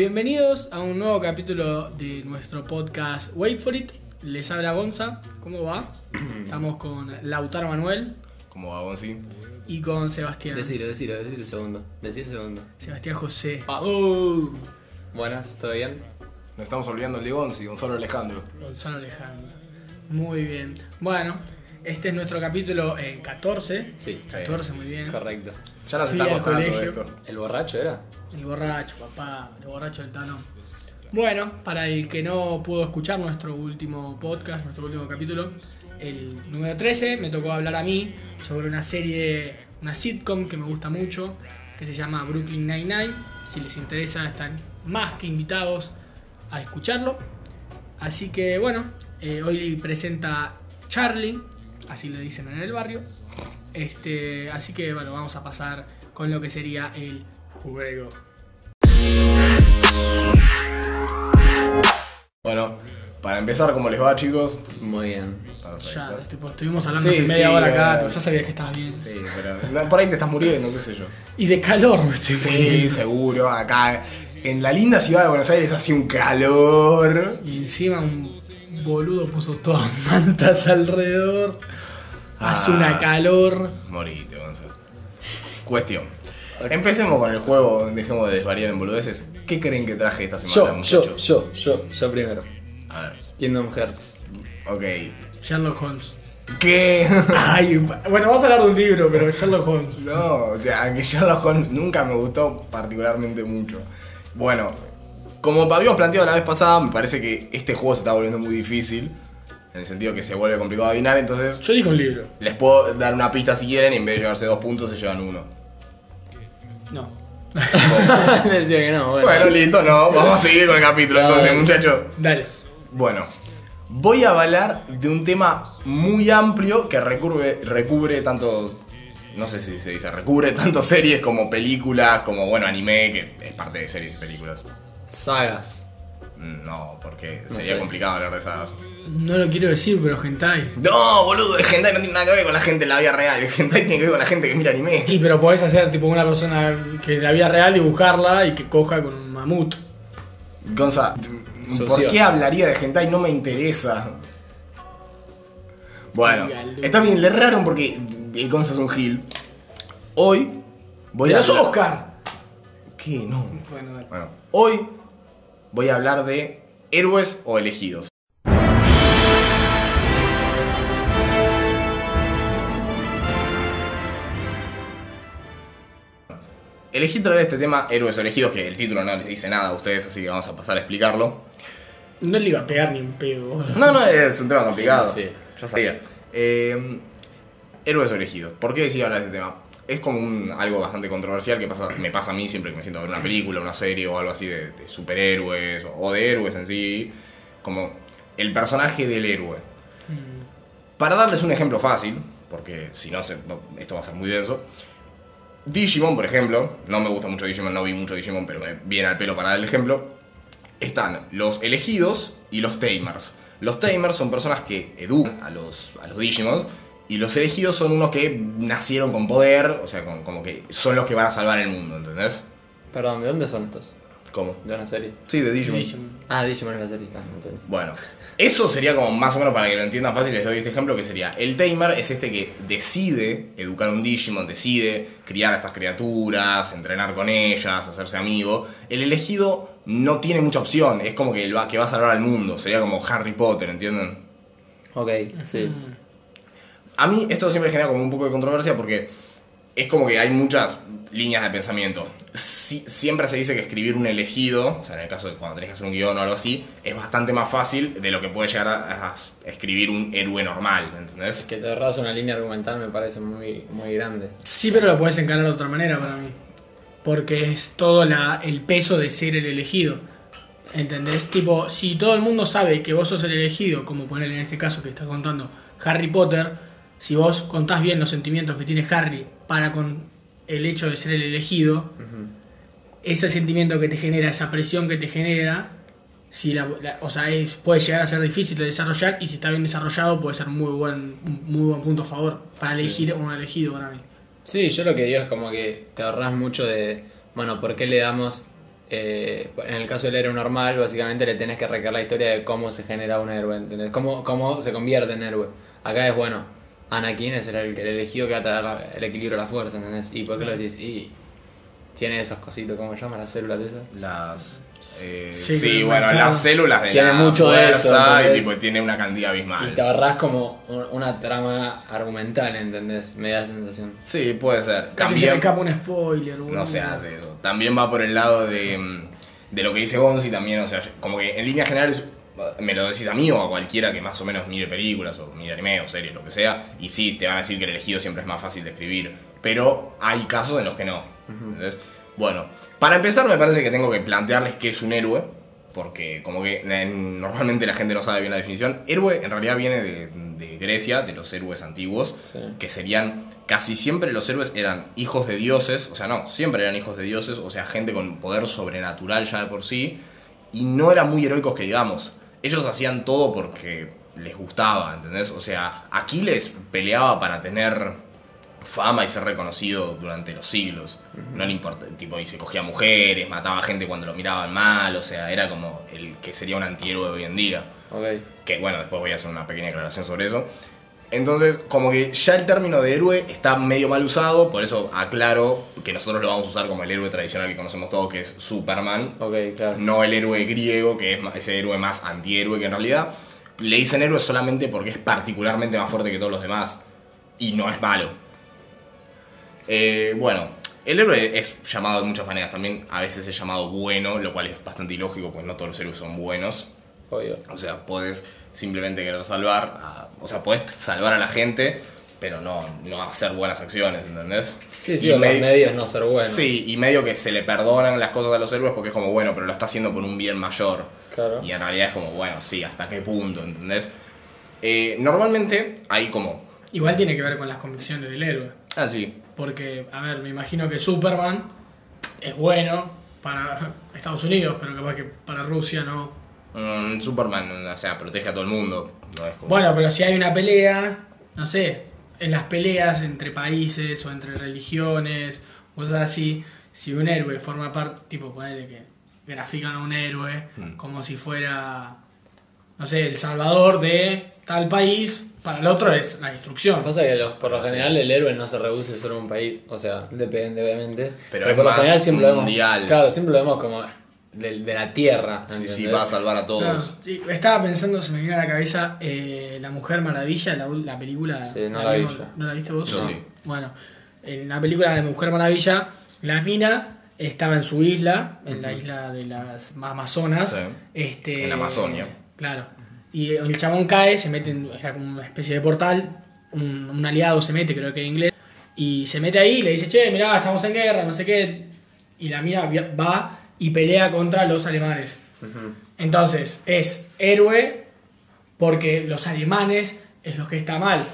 Bienvenidos a un nuevo capítulo de nuestro podcast Wait for It. Les habla Gonza. ¿Cómo va? Estamos con Lautaro Manuel Como va, Gonzi? y con Sebastián. Decilo, decilo, decilo el segundo. Decí el segundo. Sebastián José. Ah. Buenas, ¿todo bien? Nos estamos olvidando el de Gonzi, Gonzalo Alejandro. Gonzalo Alejandro. Muy bien. Bueno, este es nuestro capítulo eh, 14. Sí. 14, muy bien. Correcto. Ya nos Fui al costando colegio. esto. ¿El borracho era? El borracho, papá, el borracho del talón. Bueno, para el que no pudo escuchar nuestro último podcast, nuestro último capítulo, el número 13, me tocó hablar a mí sobre una serie, una sitcom que me gusta mucho, que se llama Brooklyn Nine-Nine. Si les interesa, están más que invitados a escucharlo. Así que bueno, eh, hoy presenta Charlie, así le dicen en el barrio. Este, así que bueno, vamos a pasar con lo que sería el juego. Bueno, para empezar, ¿cómo les va, chicos? Muy bien. Perfecto. Ya, tipo, estuvimos hablando Sí, hace media sí, hora acá, tú ya sabías que estabas bien. Sí, pero no, por ahí te estás muriendo, qué sé yo. Y de calor me estoy Sí, muriendo. seguro, acá. En la linda ciudad de Buenos Aires hacía un calor. Y encima un boludo puso todas mantas alrededor. Hace Ah. una calor. Morite, Gonzalo. Cuestión. Empecemos con el juego, dejemos de desvariar en boludeces. ¿Qué creen que traje esta semana, Yo, yo, muchachos? yo, yo, yo primero. A ver, Kingdom Hearts. ok. Sherlock Holmes. ¿Qué? Ay, bueno, vamos a hablar de un libro, pero Sherlock Holmes. No, o sea, que Sherlock Holmes nunca me gustó particularmente mucho. Bueno, como habíamos planteado la vez pasada, me parece que este juego se está volviendo muy difícil. En el sentido que se vuelve complicado adivinar, entonces Yo dije un libro. les puedo dar una pista si quieren y en vez de llevarse dos puntos se llevan uno. No. Me decía que no, bueno. Bueno, listo, no, vamos a seguir con el capítulo entonces, Dale. muchachos. Dale. Bueno, voy a hablar de un tema muy amplio que recubre, recubre tanto, no sé si se dice, recubre tanto series como películas, como, bueno, anime, que es parte de series y películas. Sagas. No, porque No sería sé. complicado hablar de esas. No lo quiero decir, pero hentai. No, boludo, el hentai no tiene nada que ver con la gente en la vida real. El hentai tiene que ver con la gente que mira anime. Y pero podés hacer tipo una persona que en la vida real dibujarla y que coja con un mamut. Gonza, ¿por qué hablaría de hentai? No me interesa. Bueno, está bien, le erraron porque el Gonza es un gil. Hoy voy ¡De a los hablar- Oscar! ¿Qué? No. Bueno, dale. Bueno, hoy voy a hablar de héroes o elegidos. Elegí traer este tema, héroes o elegidos, que el título no les dice nada a ustedes, así que vamos a pasar a explicarlo. No le iba a pegar ni un pedo. No, no, es un tema complicado. Sí. Yo sabía. Eh, héroes o elegidos. ¿Por qué decidí hablar de este tema? Es como un- algo bastante controversial que pasa, me pasa a mí siempre que me siento a ver una película, una serie o algo así de, de superhéroes o, de héroes en sí. Como el personaje del héroe. Para darles un ejemplo fácil, porque si no, se- no, esto va a ser muy denso. Digimon, por ejemplo, no me gusta mucho Digimon, no vi mucho Digimon, pero me viene al pelo para dar el ejemplo. Están los elegidos y los tamers. Los tamers son personas que educan a los, a los Digimon y los elegidos son unos que nacieron con poder, o sea, con- como que son los que van a salvar el mundo, ¿entendés? Perdón, ¿de dónde son estos? ¿Cómo? ¿De una serie? Sí, de Digimon. Digimon. Ah, Digimon es la serie. Ah. Bueno, eso sería como más o menos para que lo entiendan fácil, les doy este ejemplo que sería, el Tamer es este que decide educar un Digimon, decide criar a estas criaturas, entrenar con ellas, hacerse amigo. El elegido no tiene mucha opción, es como que, el va, que va a salvar al mundo, sería como Harry Potter, ¿entienden? Ok, sí. A mí esto siempre genera como un poco de controversia porque es como que hay muchas líneas de pensamiento. Si- siempre se dice que escribir un elegido, o sea, en el caso de cuando tenés que hacer un guion o algo así, es bastante más fácil de lo que puede llegar a, a escribir un héroe normal, ¿entendés? Que te ahorras una línea argumental me parece muy, muy grande. Sí, pero lo puedes encarar de otra manera para mí. Porque es todo la, el peso de ser el elegido. ¿Entendés? Tipo, si todo el mundo sabe que vos sos el elegido, como poner en este caso que está contando Harry Potter, si vos contás bien los sentimientos que tiene Harry para con el hecho de ser el elegido, ese sentimiento que te genera, esa presión que te genera, si la, la- o sea, es- puede llegar a ser difícil de desarrollar y si está bien desarrollado puede ser muy buen, muy buen punto a favor para Sí. elegir un elegido para mí. Sí, yo lo que digo es como que te ahorras mucho de, bueno, ¿por qué le damos eh, en el caso del héroe normal, básicamente le tenés que recrear la historia de cómo se genera un héroe, ¿entendés? Cómo, cómo se convierte en héroe. Acá es bueno, Anakin es el, el elegido que va a traer el equilibrio a la fuerza, ¿entendés? ¿Y por qué lo decís? Y tiene esas cositas, ¿cómo se llaman las células esas? Las. eh, Sí, bueno, las células de Tiene la mucho de eso, y tipo, tiene una cantidad abismal. Y te ahorrás como un- una trama argumental, ¿entendés? Me da sensación. Sí, puede ser. Casi se me También, escapa un spoiler, no se hace eso. También va por el lado de, mm, de lo que dice Gonzi también, o sea, como que en líneas generales me lo decís a mí o a cualquiera que más o menos mire películas o mire anime o series, lo que sea, y sí, te van a decir que el elegido siempre es más fácil de escribir, pero hay casos en los que no. ¿entendés? Bueno, para empezar me parece que tengo que plantearles qué es un héroe, porque como que eh, normalmente la gente no sabe bien la definición. Héroe en realidad viene de, de Grecia, de los héroes antiguos, Sí. que serían, casi siempre los héroes eran hijos de dioses, o sea, no, siempre eran hijos de dioses, o sea, gente con poder sobrenatural ya de por sí, y no eran muy heroicos que digamos. Ellos hacían todo porque les gustaba, ¿entendés? O sea, Aquiles peleaba para tener fama y ser reconocido durante los siglos. No le importa, tipo, y se cogía mujeres, mataba gente cuando lo miraban mal, o sea, era como el que sería un antihéroe hoy en día. Ok. Que bueno, después voy a hacer una pequeña aclaración sobre eso. Entonces, como que ya el término de héroe está medio mal usado, por eso aclaro que nosotros lo vamos a usar como el héroe tradicional que conocemos todos, que es Superman, Ok, claro. no el héroe griego, que es ese héroe más antihéroe que en realidad le dicen héroe solamente porque es particularmente más fuerte que todos los demás y no es malo. Eh, bueno, el héroe es llamado de muchas maneras, también a veces es llamado bueno, lo cual es bastante ilógico, pues no todos los héroes son buenos. Obvio. O sea, puedes simplemente querer salvar, a- o sea, puedes salvar a la gente, pero no, no hacer buenas acciones, ¿entendés? Sí, sí, Y los me- medios no ser buenos. Sí, y medio que se le perdonan las cosas a los héroes porque es como, bueno, pero lo está haciendo por un bien mayor. Claro. Y en realidad es como, bueno, sí, ¿hasta qué punto? ¿Entendés? Eh, normalmente hay como... Igual tiene que ver con las convicciones del héroe. Ah, sí. Porque, a ver, me imagino que Superman es bueno para Estados Unidos, pero capaz que para Rusia no. Mm, Superman, o sea, protege a todo el mundo. No es como... Bueno, pero si hay una pelea, no sé, en las peleas entre países o entre religiones, cosas así, si un héroe forma parte, tipo, ponele que grafican a un héroe Mm. como si fuera, no sé, el salvador de tal país, para el otro es la destrucción. Pasa que los- por lo Sí. general el héroe no se reduce solo a un país, o sea, depende obviamente. Pero Pero, es por lo general siempre lo mundial. vemos. Claro, siempre lo vemos como de, de la tierra. ¿entendés? sí, va a salvar a todos. Claro, sí, estaba pensando, se me viene a la cabeza eh, La Mujer Maravilla, la, ul- la película. Sí, no la vi. ¿No la viste vos? Yo No. sí. Bueno, en la película de Mujer Maravilla, la mina estaba en su isla, en la isla de las Amazonas. Sí. Este, En Amazonia. Claro. Y el chabón cae, se mete en era como una especie de portal, un, un aliado se mete, creo que en inglés, y se mete ahí y le dice, che, mirá, estamos en guerra, no sé qué. Y la mina va y pelea contra los alemanes. Entonces, es héroe porque los alemanes es lo que está mal.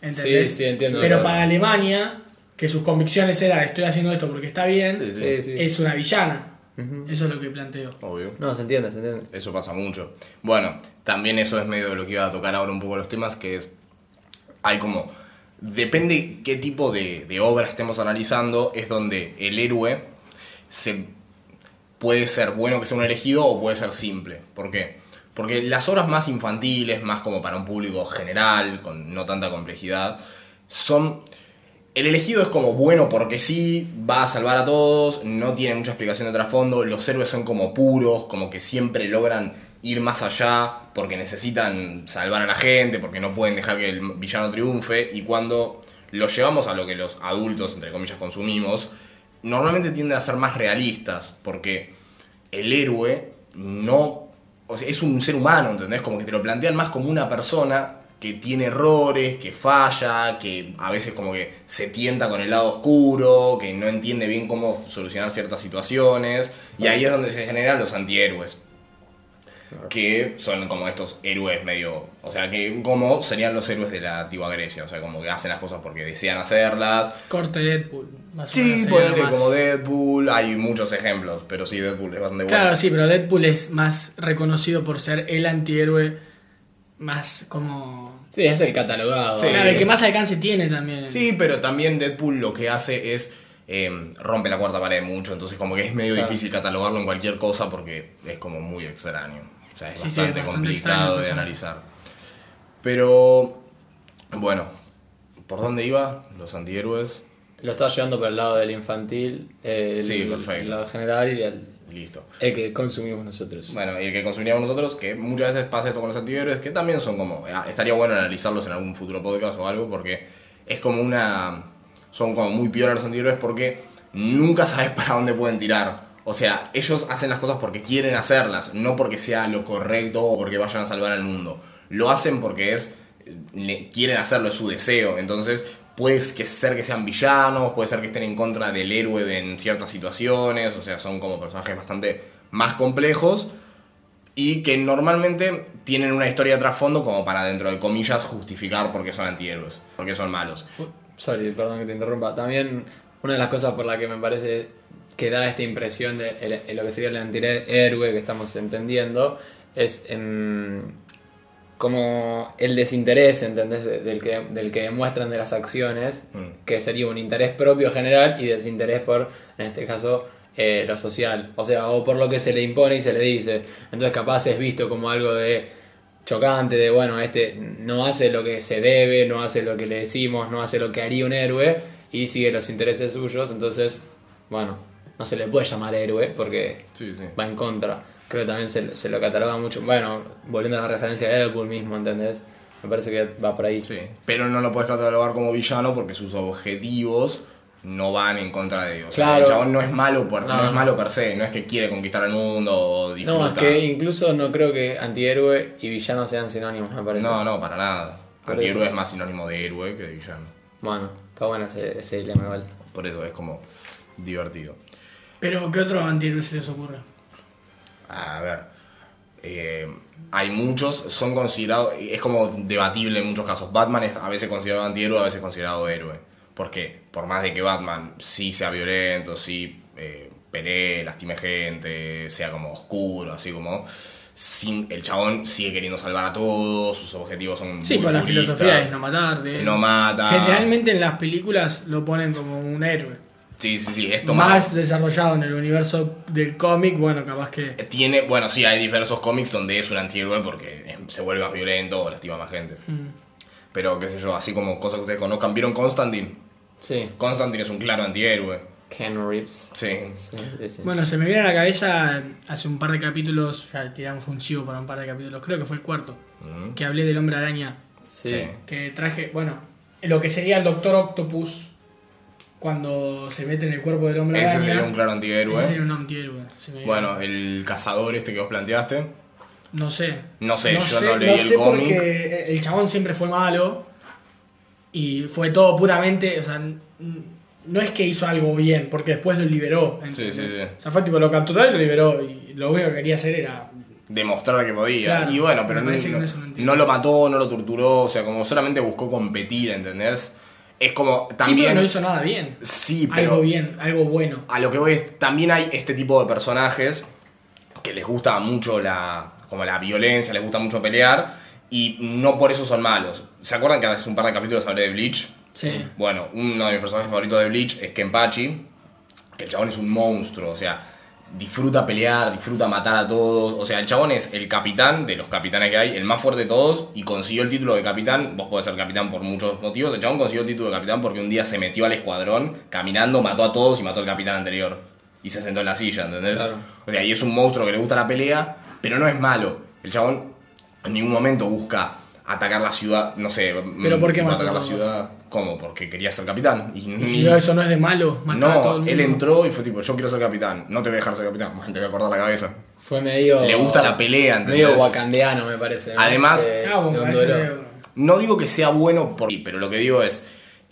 ¿Entendés? Sí, sí, entiendo. Pero Claro. para Alemania, que sus convicciones eran estoy haciendo esto porque está bien, Sí, sí. Es una villana. Eso es lo que planteo. Obvio. No, se entiende, se entiende. Eso pasa mucho. Bueno, también eso es medio de lo que iba a tocar ahora un poco los temas, que es, hay como, depende qué tipo de, de obra estemos analizando, es donde el héroe se puede ser bueno que sea un elegido o puede ser simple. ¿Por qué? Porque las obras más infantiles, más como para un público general, con no tanta complejidad, son... El elegido es como bueno porque sí, va a salvar a todos, no tiene mucha explicación de trasfondo, los héroes son como puros, como que siempre logran ir más allá porque necesitan salvar a la gente, porque no pueden dejar que el villano triunfe, y cuando lo llevamos a lo que los adultos, entre comillas, consumimos, normalmente tienden a ser más realistas, porque el héroe no. Es un ser humano, ¿entendés? Como que te lo plantean más como una persona que tiene errores, que falla, que a veces como que se tienta con el lado oscuro, que no entiende bien cómo solucionar ciertas situaciones, y ahí es donde se generan los antihéroes. Que son como estos héroes medio. O sea, que como serían los héroes de la antigua Grecia. O sea, como que hacen las cosas porque desean hacerlas, Corte Deadpool, más o Sí, más- como Deadpool, hay muchos ejemplos, pero sí, Deadpool es bastante bueno. Claro, sí, pero Deadpool es más reconocido por ser el antihéroe más como... Sí, es el catalogado. Sí. Claro, el que más alcance tiene también. Sí, pero también Deadpool lo que hace es eh, rompe la cuarta pared mucho, entonces como que es medio Claro. difícil catalogarlo en cualquier cosa porque es como muy extraño. Sea, es Sí, sí, bastante, es bastante complicado de analizar. Pero, bueno, ¿por dónde iba? Los antihéroes. Lo estaba llevando por el lado del infantil, el, Sí, perfecto. el lado general y el, Listo. el que consumimos nosotros. Bueno, y el que consumiríamos nosotros, que muchas veces pasa esto con los antihéroes, que también son como. ah, Estaría bueno analizarlos en algún futuro podcast o algo, porque es como una. Son como muy peores los antihéroes porque nunca sabes para dónde pueden tirar. O sea, ellos hacen las cosas porque quieren hacerlas, no porque sea lo correcto o porque vayan a salvar al mundo. Lo hacen porque es. le- quieren hacerlo, es su deseo. Entonces, puede ser que sean villanos, puede ser que estén en contra del héroe en ciertas situaciones. O sea, son como personajes bastante más complejos y que normalmente tienen una historia de trasfondo como para, dentro de comillas, justificar por qué son antihéroes, por qué son malos. Sorry, perdón que te interrumpa. También una de las cosas por la que me parece que da esta impresión de lo que sería el antihéroe que estamos entendiendo es como el desinterés, ¿entendés? De- Del que, del que demuestran de las acciones, Mm. que sería un interés propio general y desinterés por, en este caso, eh, lo social. O sea, o por lo que se le impone y se le dice. Entonces capaz es visto como algo de chocante, de bueno, este no hace lo que se debe, no hace lo que le decimos, no hace lo que haría un héroe y sigue los intereses suyos, entonces, bueno, no se le puede llamar héroe porque Sí, sí. va en contra. Creo que también se, se lo cataloga mucho. Bueno, volviendo a la referencia de Deadpool mismo, ¿entendés? Me parece que va por ahí. Sí, pero no lo puedes catalogar como villano porque sus objetivos no van en contra de ellos. O sea, Claro. el chabón no es malo por, no, No, es malo per se, no es que quiere conquistar el mundo o disfruta. No, es que incluso no creo que antihéroe y villano sean sinónimos, me parece. no, no, para nada. Por Antihéroe eso. es más sinónimo de héroe que de villano. Bueno, está bueno ese, ese dilema igual. Por eso es como divertido. Pero, ¿qué otro antihéroe se les ocurre? A ver, eh, hay muchos, son considerados, es como debatible en muchos casos. Batman es a veces considerado antihéroe, a veces considerado héroe. Porque por más de que Batman sí sea violento, sí eh, pelee, lastime gente, sea como oscuro, así como... Sin, el chabón sigue queriendo salvar a todos, sus objetivos son Sí, muy pues la filosofía es no matarte. No mata. Generalmente en las películas lo ponen como un héroe. Sí, sí, sí, es tomado. Más desarrollado en el universo del cómic, bueno, capaz que. Tiene, bueno, sí, hay diversos cómics donde es un antihéroe porque se vuelve más violento o lastima más gente. Mm. Pero qué sé yo, así como cosas que ustedes conozcan. ¿Vieron Constantine? Sí, Constantine es un claro antihéroe. Ken Reeves. Sí. Sí, sí, sí. Bueno, se me viene a la cabeza hace un par de capítulos, ya tiramos un chivo para un par de capítulos, creo que fue el cuarto, Mm. que hablé del hombre araña, Sí. Sí. que traje, bueno, lo que sería el Doctor Octopus cuando se mete en el cuerpo del hombre Ese araña. sería un claro Ese antihéroe. sería un antihéroe. se me- Bueno, el cazador este que vos planteaste. No sé. No sé, yo no leí el sé cómic. porque el chabón siempre fue malo y fue todo puramente, o sea, no es que hizo algo bien, porque después lo liberó. ¿entendés? Sí, sí, sí. O sea, fue tipo, lo capturó y lo liberó y lo único que quería hacer era... Demostrar que podía. Claro, y bueno, pero no, no- no lo mató, no lo torturó. O sea, como solamente buscó competir, ¿entendés? Es como Sí, también. pero no hizo nada bien. Sí, pero. Algo bien, algo bueno. A lo que voy es, también hay este tipo de personajes que les gusta mucho la, como la violencia, les gusta mucho pelear y no por eso son malos. ¿Se acuerdan que hace un par de capítulos hablé de Bleach? Sí. Bueno, uno de mis personajes favoritos de Bleach es Kenpachi, que el chabón es un monstruo, o sea, disfruta pelear, disfruta matar a todos, o sea, el chabón es el capitán de los capitanes que hay, el más fuerte de todos, y consiguió el título de capitán, vos podés ser capitán por muchos motivos, el chabón consiguió el título de capitán porque un día se metió al escuadrón, caminando, mató a todos y mató al capitán anterior, y se sentó en la silla, ¿entendés? Claro. O sea, y es un monstruo que le gusta la pelea, pero no es malo, el chabón en ningún momento busca atacar la ciudad, no sé, ¿Pero por qué tipo, atacar la ciudad, ¿cómo? Porque quería ser capitán. Y, Y eso no es de malo, matar a todo no, él entró y fue tipo, yo quiero ser capitán, no te voy a dejar ser capitán, te voy a cortar la cabeza. Fue medio. Le gusta la pelea, ¿entendés? Medio wakandiano, me parece. ¿no? Además- Eh, Ah, parece medio- No digo que sea bueno por pero lo que digo es,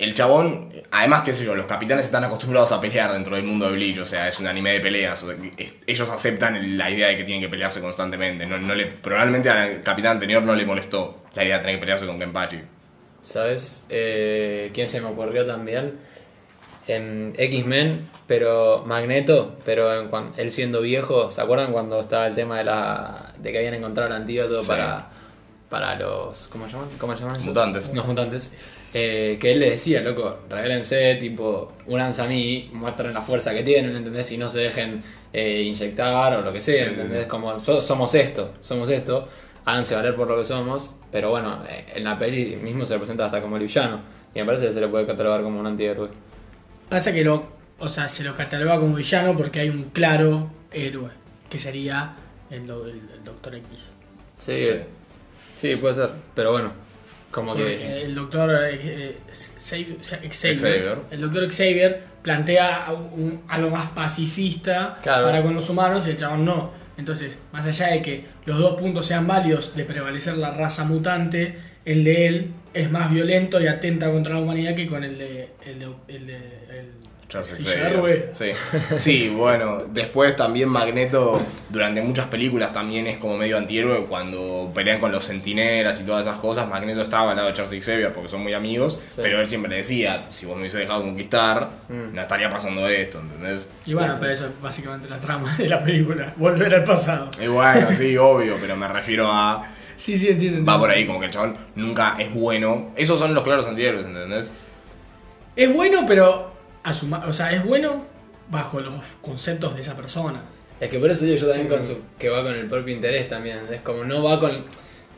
el chabón, además qué sé yo, los capitanes están acostumbrados a pelear dentro del mundo de Bleach, o sea, es un anime de peleas, o sea, es- ellos aceptan la idea de que tienen que pelearse constantemente, no, no le, probablemente al capitán anterior no le molestó la idea de tener que pelearse con Kenpachi. ¿Sabes? Eh, ¿Quién se me ocurrió también? En X-Men, pero Magneto, pero en cuan- él siendo viejo, ¿se acuerdan cuando estaba el tema de la de que habían encontrado el antídoto Sí. para para los ¿cómo se llaman? ¿Cómo se llaman? Mutantes. Los mutantes. Eh, que él le decía, loco, regálense, tipo, únanse a mí, muestren la fuerza que tienen, ¿entendés? Y no se dejen eh, inyectar o lo que sea, Sí, ¿entendés? sí. Como so- somos esto, somos esto, háganse valer por lo que somos, pero bueno, eh, en la peli mismo se representa hasta como el villano, y me parece que se le puede catalogar como un antihéroe. Pasa que lo, o sea, se lo cataloga como villano porque hay un claro héroe, que sería el- el Doctor X. Sí, sí, puede ser, pero bueno, como que... el Doctor eh, Xavier, Xavier- Xavier. el Doctor Xavier plantea un- algo más pacifista Claro. para con los humanos y el chabón no. Entonces, más allá de que los dos puntos sean válidos de prevalecer la raza mutante, el de él es más violento y atenta contra la humanidad que con el de el de, el de- el- Charles Sí, Xavier. Sí. sí, bueno, después también Magneto durante muchas películas también es como medio antihéroe cuando pelean con los centinelas y todas esas cosas. Magneto estaba al lado de Charles Xavier porque son muy amigos, Sí. pero él siempre le decía, si vos me hubiese dejado conquistar, Mm. no estaría pasando esto, ¿entendés? Y bueno, pero eso es básicamente la trama de la película, volver al pasado. Y bueno, sí, obvio, pero me refiero a... Sí, sí, entiendo. Va por ahí, como que el chabón nunca es bueno. Esos son los claros antihéroes, ¿entendés? Es bueno, pero a su o sea, es bueno bajo los conceptos de esa persona. Es que por eso digo yo también con su, que va con el propio interés también. Es como no va con.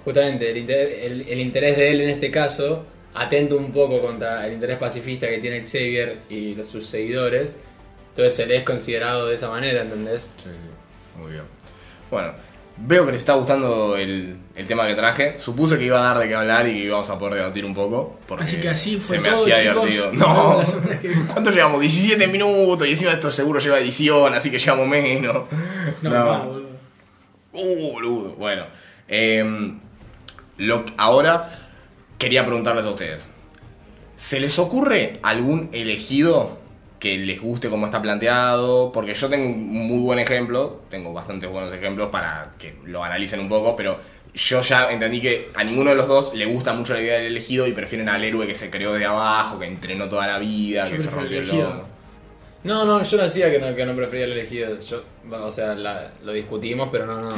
Justamente el interés, el, el interés de él en este caso, atento un poco contra el interés pacifista que tiene Xavier y los, sus seguidores. Entonces él es considerado de esa manera, ¿entendés? Sí, sí. Muy bien. Bueno, veo que les está gustando el, el tema que traje. Supuse que iba a dar de qué hablar y que íbamos a poder debatir un poco. Porque Así que así fue se me todo, hacía chicos. divertido. No. ¿cuánto llevamos? 17 minutos y encima esto seguro lleva edición, así que llevamos menos. No, no, boludo. Uh, boludo. Bueno, em, lo, ahora quería preguntarles a ustedes. ¿Se les ocurre algún elegido que les guste cómo está planteado? Porque yo tengo un muy buen ejemplo, tengo bastantes buenos ejemplos para que lo analicen un poco, pero yo ya entendí que a ninguno de los dos le gusta mucho la idea del elegido y prefieren al héroe que se creó de abajo, que entrenó toda la vida, Yo que se rompió el elegido. lomo. No, no, yo no decía que no, que no prefería el elegido. Yo, o sea, la- lo discutimos, pero no, no.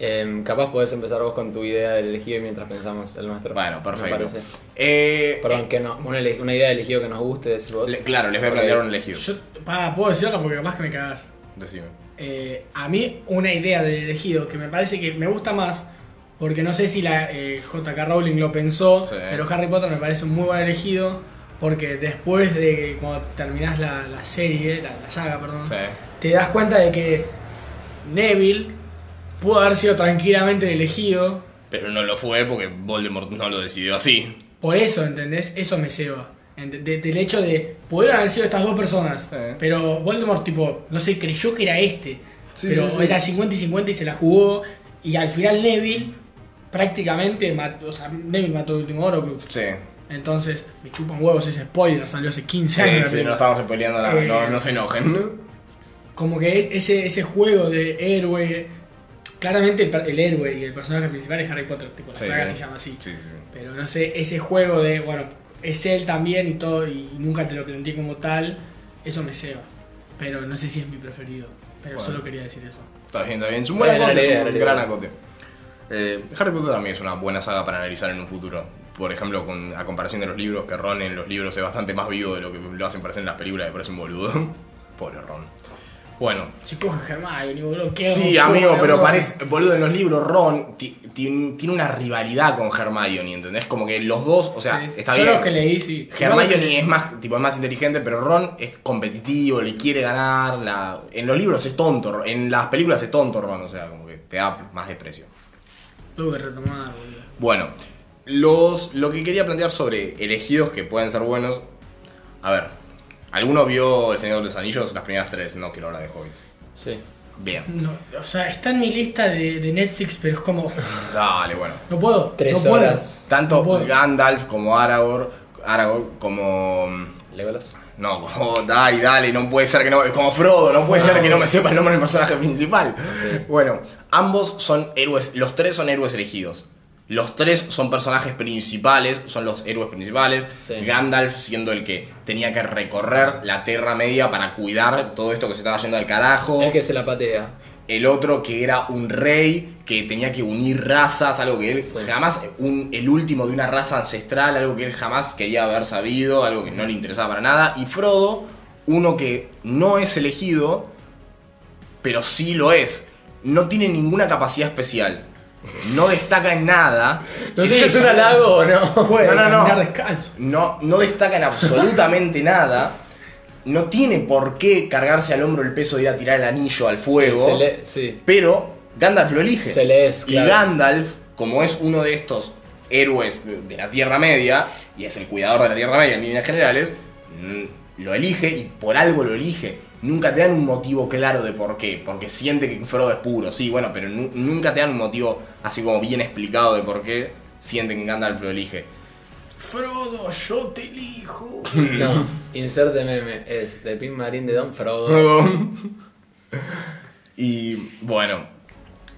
Em, capaz podés empezar vos con tu idea del elegido mientras pensamos el nuestro. Bueno, perfecto. parece. Eh, Perdón, que no, una, una idea de elegido que nos guste, decís vos. le- claro, les voy a plantear un elegido. Yo, para, puedo decirlo porque capaz que me cagas. Decime. Eh, a mí una idea del elegido que me parece que me gusta más, porque no sé si la eh, JK Rowling lo pensó, Sí. pero Harry Potter me parece un muy buen elegido, porque después de cuando terminás la, la serie, la, la saga, perdón, Sí. te das cuenta de que Neville pudo haber sido tranquilamente el elegido, Pero no lo fue porque Voldemort no lo decidió así. por eso, ¿entendés? Eso me ceba. De- del hecho de pudieron haber sido estas dos personas, Sí. pero Voldemort, tipo, no sé, creyó que era este. Sí, pero sí, sí. era 50 y 50 y se la jugó. Y al final Neville prácticamente mató, o sea, Neville mató el último Horcrux. Sí. Entonces, me chupan huevos ese spoiler, salió hace 15 Sí, años. sí, no estamos peleando nada, Eh, no, no se enojen. Como que es- ese, ese juego de héroe. Claramente el, héroe y el personaje principal es Harry Potter, tipo, la Sí, saga sí. se llama así. Sí, sí, sí. Pero no sé, ese juego de, bueno, es él también y todo, y nunca te lo planteé como tal, eso me ceba. Pero no sé si es mi preferido. Pero Bueno. solo quería decir eso. Está bien, está bien. Es un buen acote, es un gran acote. Eh, Harry Potter también es una buena saga para analizar en un futuro. Por ejemplo, con, a comparación de los libros, que Ron en los libros es bastante más vivo de lo que lo hacen parecer en las películas, me parece un boludo. Pobre Ron. Bueno, Si coge Hermione, boludo, qué Sí, amigo, pero parece, boludo, en los libros Ron ti- ti- tiene una rivalidad con Hermione, ¿entendés? Como que los dos, o sea, Sí, sí. está Yo bien. los que leí, sí. Hermione es más, tipo, es más inteligente, pero Ron es competitivo, le quiere ganar. La... En los libros es tonto, en las películas es tonto Ron, o sea, como que te da más desprecio. Tuve que retomar, boludo. Bueno, los, lo que quería plantear sobre elegidos que pueden ser buenos. A ver, ¿alguno vio El Señor de los Anillos? Las primeras tres, no quiero hablar de Hobbit. Sí. Bien, No, o sea, está en mi lista de, de Netflix, pero es como. dale, bueno. No puedo. Tres no puedo. horas. Tanto No puedo. Gandalf como Aragorn, Aragorn como. Legolas. No, como. Dale, dale, no puede ser que no. Como Frodo, no puede ser que no me sepa el nombre del personaje principal. Bueno, ambos son héroes. Los tres son héroes elegidos. Los tres son personajes principales, son los héroes principales. Sí. Gandalf siendo el que tenía que recorrer la Tierra Media para cuidar todo esto que se estaba yendo al carajo. El que se la patea. el otro que era un rey que tenía que unir razas, algo que él Sí. jamás, un- el último de una raza ancestral, algo que él jamás quería haber sabido, algo que no le interesaba para nada. Y Frodo, uno que no es elegido, pero sí lo es. No tiene ninguna capacidad especial. No destaca en nada. No sé si es un halago o no. Puede No, no, no. descalzo. no, no destaca en absolutamente nada. No tiene por qué cargarse al hombro el peso de ir a tirar el anillo al fuego. Sí, se le- sí. Pero Gandalf lo elige. Se le es, Y. Gandalf, como es uno de estos héroes de la Tierra Media, y es el cuidador de la Tierra Media en líneas generales, mm, lo elige y por algo lo elige. Nunca te dan un motivo claro de por qué. Porque siente que Frodo es puro, sí, bueno, pero nu- nunca te dan un motivo así como bien explicado de por qué sienten que Gandalf lo elige. Frodo, yo te elijo. No, inserte meme. Es de Pin Marín de Don Frodo. y bueno,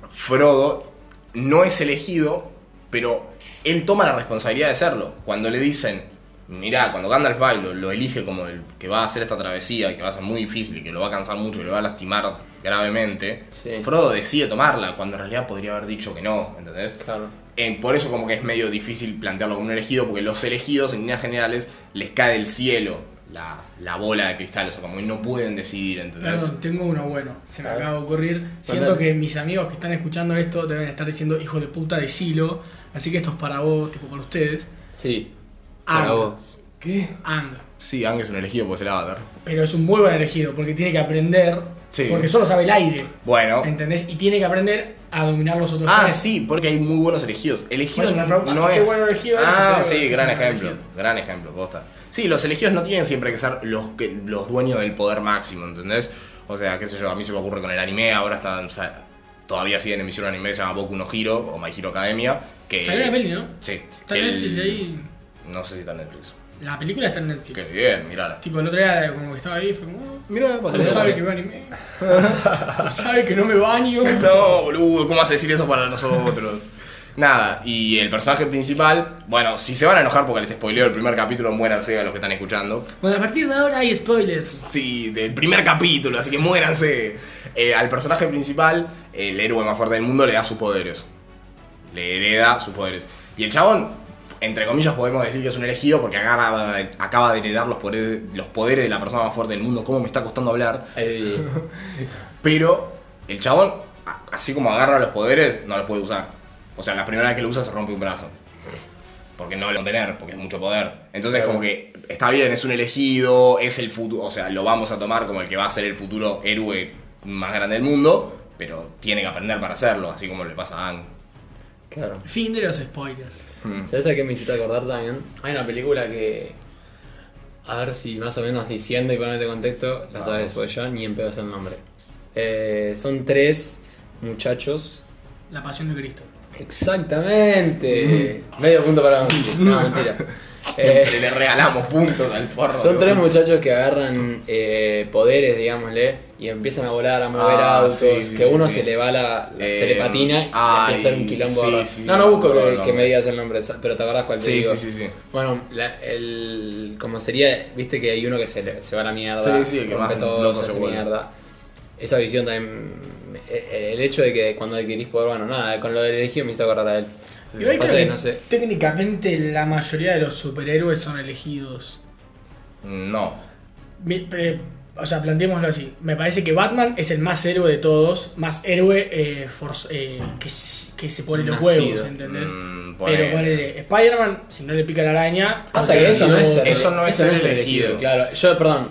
Frodo no es elegido, pero él toma la responsabilidad de serlo. Cuando le dicen, mirá, cuando Gandalf va y lo, lo elige como el que va a hacer esta travesía, que va a ser muy difícil y que lo va a cansar mucho y lo va a lastimar gravemente, Sí. Frodo decide tomarla, cuando en realidad podría haber dicho que no, ¿entendés? Claro. Eh, por eso como que es medio difícil plantearlo como un elegido, porque los elegidos en líneas generales les cae del cielo la, la bola de cristal, o sea, como que no pueden decidir, ¿entendés? Perdón, tengo uno bueno. Se me acaba de ocurrir. Siento que mis amigos que están escuchando esto deben estar diciendo hijo de puta de Silo. Así que esto es para vos, tipo para ustedes. Sí. Para Ang. vos. ¿Qué? Ang. Sí, Ang es un elegido porque es el avatar. Pero es un muy buen elegido porque tiene que aprender. Sí. Porque solo sabe el aire. Bueno. ¿Entendés? Y tiene que aprender a dominar los otros Ah, sí, porque hay muy buenos elegidos. Elegidos me preguntaste no qué es. bueno elegido es, ah, pero sí, gran un ejemplo. elegido. Gran ejemplo, posta. Sí, los elegidos no tienen siempre que ser los, que, los dueños del poder máximo, ¿entendés? O sea, qué sé yo, a mí se me ocurre con el anime, ahora está, o sea, todavía sigue en emisión un anime que se llama Boku no Hero o My Hero Academia. Que, Salió la peli, ¿no? Sí. Está en el- y ahí. No sé si está en Netflix. La película está en Netflix. Qué bien, mirala. Tipo, el otro día, como que estaba ahí, fue como. "Oh, Mirá, ¿Cómo sabe que veo anime? ¿Cómo sabe que no me baño? No, boludo, ¿cómo vas a decir eso para nosotros? Nada, y el personaje principal, bueno, si se van a enojar porque les spoileo el primer capítulo, muéranse a los que están escuchando. Bueno, a partir de ahora hay spoilers. Sí, del primer capítulo, así que muéranse. Eh, al personaje principal, el héroe más fuerte del mundo, le da sus poderes. Le hereda sus poderes. Y el chabón, entre comillas, podemos decir que es un elegido porque acaba, acaba de heredar los poderes, los poderes de la persona más fuerte del mundo. ¿Cómo me está costando hablar? Ahí- Pero el chabón, así como agarra los poderes, no los puede usar. O sea, la primera vez que lo usa se rompe un brazo. Porque no lo tener, porque es mucho poder. Entonces, Claro. como que está bien, es un elegido, es el futuro. O sea, lo vamos a tomar como el que va a ser el futuro héroe más grande del mundo. Pero tiene que aprender para hacerlo, así como le pasa a Ang. Claro. Fin de los spoilers. Mm. ¿Sabes a qué me hiciste acordar también? Hay una película que. A ver si más o menos diciendo y poniendo contexto, la sabes, porque yo ni en pedo el nombre. Eh, son tres muchachos. La pasión de Cristo. Exactamente. Medio punto para. No, mentira. Eh, Siempre le regalamos puntos al forro. son tres muchachos que agarran eh, poderes, digámosle, y empiezan a volar, a mover Ah, autos, sí, sí, que uno sí. se le va la, la- se le Eh, patina y ay, empieza a hacer un quilombo. no, no busco no, que, no, que no. me digas el nombre, pero te acordás cuál te digo. sí, sí, sí. Bueno, la- el, como sería, viste que hay uno que se, le- se va a la mierda, Sí, sí, que más todo, se se mierda. Esa visión también, eh, el hecho de que cuando adquirís poder, bueno, nada, con lo del elegido me hizo acordar a él. Igual Pasa creo que que no sé. técnicamente la mayoría de los superhéroes son elegidos. No. Mi- eh, o sea, planteémoslo así. Me parece que Batman es el más héroe de todos. Más héroe eh, forz- eh, que, s- que se pone los Nacido. huevos, ¿entendés? Mm, Pero ponele. Spider-Man, si no le pica la araña. Pasa porque que eso no es sido- ser- eso no es ser elegido. Claro, yo, perdón,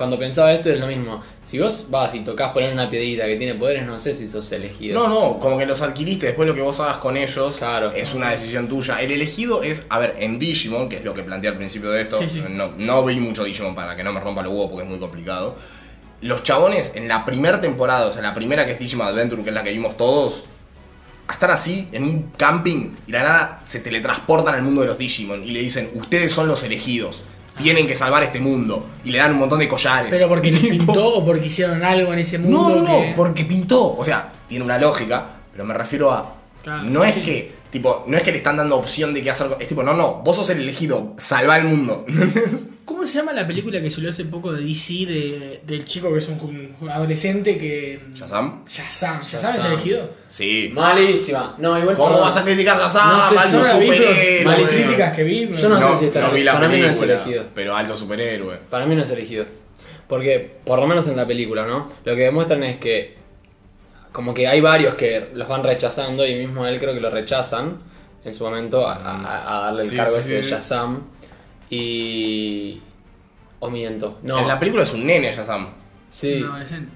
cuando pensaba esto es lo mismo. Si vos vas y tocas poner una piedrita que tiene poderes, no sé si sos elegido. No, no, como que los adquiriste, después lo que vos hagas con ellos Claro. es una decisión tuya. El elegido es, a ver, en Digimon, que es lo que planteé al principio de esto, Sí, sí. No, no vi mucho Digimon para que no me rompa los huevos porque es muy complicado. Los chabones en la primera temporada, o sea, la primera que es Digimon Adventure, que es la que vimos todos, están así en un camping y la nada se teletransportan al mundo de los Digimon y le dicen, ustedes son los elegidos, tienen que salvar este mundo. Y le dan un montón de collares. Pero porque Tipo, pintó o porque hicieron algo en ese mundo. no, no, no, que- porque pintó. O sea, tiene una lógica, pero me refiero a. Claro, no sí, es sí. que, tipo, no es que le están dando opción de qué hacer. Es tipo, no, no, vos sos el elegido, salva el mundo. ¿Cómo se llama la película que salió hace poco de DC de, del chico que es un, un adolescente que. ¿Shazam? Shazam. ¿Shazam es elegido? Sí. Malísima. No, igual ¿Cómo vas a criticar Shazam? No sé alto no superhéroe. las malísima. críticas que vi. Yo no, No, sé si está no vi la Para mí no es película, elegido. pero alto superhéroe. Para mí no es elegido. Porque, por lo menos en la película, ¿no? Lo que demuestran es que, como que hay varios que los van rechazando y mismo él creo que lo rechazan en su momento a, a- a darle el Sí, cargo sí, este de. Shazam. Y. O miento. No. En la película es un nene, Shazam. Sí. Un adolescente.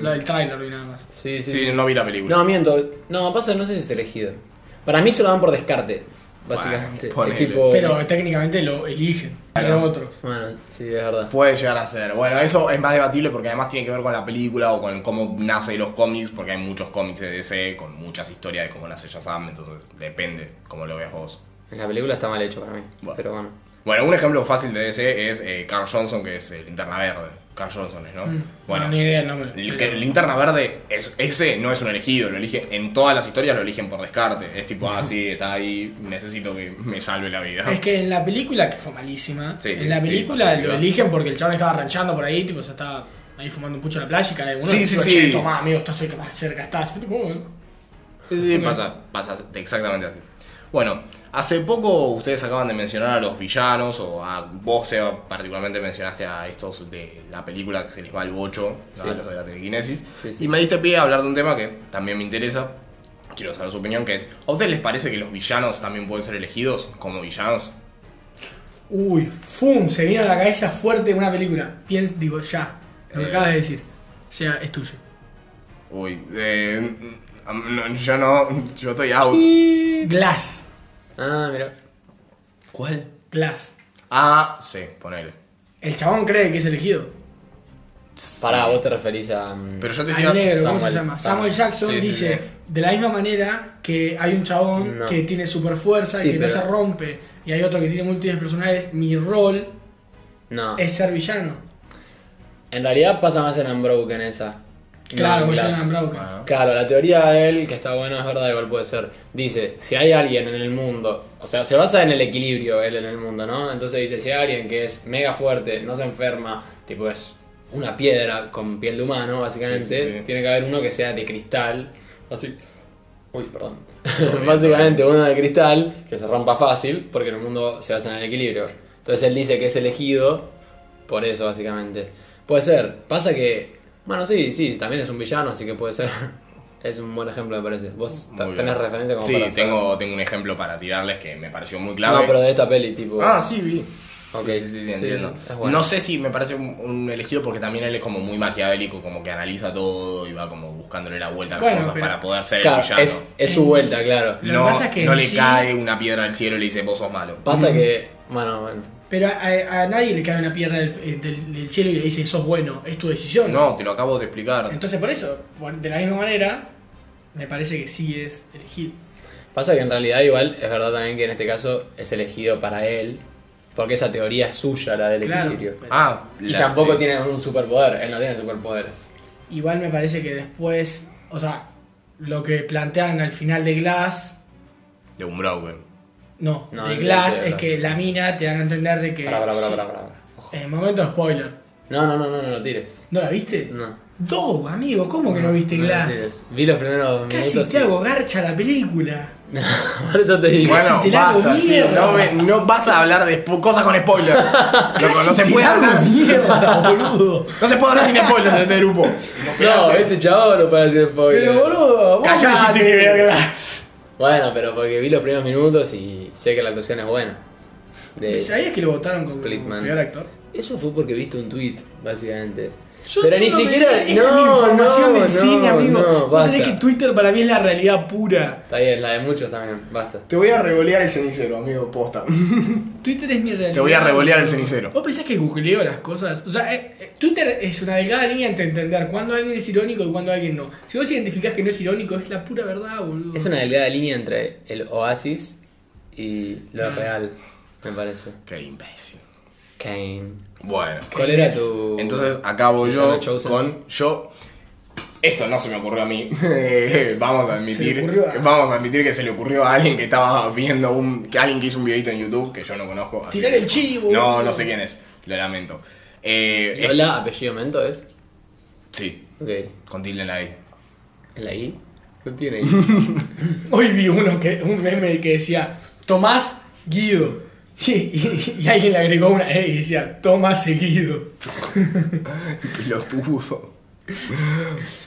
Lo del trailer vi nada más. sí, sí, Sí, sí. no vi la película. No, miento. No, pasa, no sé si es elegido. Para mí se lo dan por descarte, básicamente. Bueno, es tipo. Pero técnicamente lo eligen. Claro. otros. Bueno, sí, es verdad. Puede llegar a ser. Bueno, eso es más debatible porque además tiene que ver con la película o con cómo nace los cómics, porque hay muchos cómics de DC con muchas historias de cómo nace Shazam, entonces depende cómo lo veas vos. En la película está mal hecho para mí. Bueno. Pero bueno. Bueno, un ejemplo fácil de DC es eh, Carl Johnson, que es el Linterna Verde. Carl Johnson ¿no? Mm. Bueno, No, ni idea el nombre. pero- que Linterna Verde, es- ese no es un elegido, lo elige, en todas las historias lo eligen por descarte. Es tipo, ah, sí, está ahí, necesito que me salve la vida. Es que en la película, que fue malísima, Sí, en la película lo eligen porque el chabón estaba ranchando por ahí, tipo, se estaba ahí fumando un pucho en la playa y cae uno. Sí, sí, sí. Toma, amigo, estás cerca, más cerca estás. Tipo, "Oh". Sí, sí, pasa, pasa exactamente así. Bueno, hace poco ustedes acaban de mencionar a los villanos, o a vos, Seba, particularmente mencionaste a estos de la película que se les va el bocho, Sí. a los de la telequinesis. Sí, sí. Y me diste pie a hablar de un tema que también me interesa. Quiero saber su opinión, que es, ¿a ustedes les parece que los villanos también pueden ser elegidos como villanos? Uy, ¡fum! Se vino a la cabeza fuerte una película. Piens, digo, ya. Lo que Eh. acabas de decir. O sea, es tuyo. Uy, eh, mm, no, yo no, yo estoy out. Glass. Ah, mira. ¿Cuál? Glass. Ah, sí, ponele. El chabón cree que es elegido. Pará, Sí. vos te referís a. mm, Pero yo te Al estoy negro, ¿cómo se Samuel- llama? Samuel. Samuel Jackson Sí, sí, dice, sí. de la misma manera que hay un chabón No. que tiene super fuerza Sí, y que pero- no se rompe, y hay otro que tiene múltiples personalidades, mi rol No. es ser villano. En realidad pasa más en Unbroken esa. Claro, como. Claro, la teoría de él, que está bueno, es verdad, igual puede ser. Dice, si hay alguien en el mundo, o sea, se basa en el equilibrio él en el mundo, ¿no? Entonces dice, si hay alguien que es mega fuerte, no se enferma, tipo es una piedra con piel de humano, básicamente, Sí, sí, sí. tiene que haber uno que sea de cristal, así... Uy, perdón. bien, básicamente uno de cristal, que se rompa fácil, porque en el mundo se basa en el equilibrio. Entonces él dice que es elegido por eso, básicamente. Puede ser. Pasa que. Bueno, sí, sí, también es un villano, así que puede ser. Es un buen ejemplo, me parece. ¿Vos Muy tenés bien. referencia como Sí, para saber? tengo, tengo un ejemplo para tirarles que me pareció muy clave. No, pero de esta peli, tipo. Ah, sí, vi. Ok. Sí, sí, sí, Sí, entiendo. bueno. No sé si me parece un, un elegido porque también él es como muy maquiavélico, como que analiza todo y va como buscándole la vuelta a las Bueno, cosas pero- para poder ser Claro, el villano. es, es su vuelta, claro. Lo que no pasa es que no le sí- cae una piedra al cielo y le dice vos sos malo. Pasa que. Bueno, bueno. Pero a, a nadie le cae una piedra del, eh, del- del cielo y le dice, sos bueno, es tu decisión. No, te lo acabo de explicar. Entonces por eso, de la misma manera, me parece que sí es elegido. Pasa que en realidad, igual, es verdad también que en este caso es elegido para él. Porque esa teoría es suya, la del Claro. equilibrio. pero Ah, Y la- tampoco sí. tiene un superpoder, él no tiene superpoderes. Igual me parece que después, o sea, lo que plantean al final de Glass, De un broken. No, No, de el Glass de es Glass. que la mina te dan a entender de que... Pará, pará, pará, sí. pará, pará. Ojo. Eh, momento spoiler. No, no, no, no, no lo tires. ¿No la viste? No. No, amigo, ¿cómo que no viste No lo Glass? tires. Vi los primeros Casi minutos. te y- hago garcha la película. Por eso te digo. Casi Bueno, te la hago basta, sí, no, me- no basta de hablar de spo- cosas con spoilers. Loco, no Casi se te puede hablar. mierda, boludo. No se puede hablar sin spoilers en este grupo. No, este chavo no puede decir spoiler. Pero boludo, vos Callate. que vea Glass. Bueno, pero porque vi los primeros minutos y sé que la actuación es buena. De- ¿Sabías que lo votaron como Splitman. peor actor? Eso fue porque viste un tweet, básicamente. Yo pero ni siquiera. Esa es mi información no, del cine, amigo. No, basta. que Twitter para mí es la realidad pura. Está bien, la de muchos también, basta. Te voy a revolear el cenicero, amigo, posta. Twitter es mi realidad. Te voy a revolear el cenicero. ¿Vos pensás que googleo las cosas? O sea, eh, eh, Twitter es una delgada línea entre entender cuándo alguien es irónico y cuándo alguien no. Si vos identificás que no es irónico, es la pura verdad, boludo. Es una delgada línea entre el oasis y lo Ah. real, me parece. Qué imbécil. Kane. Bueno. ¿Cuál era tu.? Entonces acabo yo con. Yo. Esto no se me ocurrió a mí. vamos a admitir. A- Vamos a admitir que se le ocurrió a alguien que estaba viendo un. que alguien que hizo un videito en YouTube que yo no conozco. Tirar el chivo. No, no sé quién es. Lo lamento. Eh, es- Hola, apellido Mento es. Sí, Ok. con tilde en la I. ¿En la I? No tiene I. Hoy vi uno que, un meme que decía Tomás Guido. Y, y- y alguien le agregó una E y decía Tomás seguido. Pelotudo.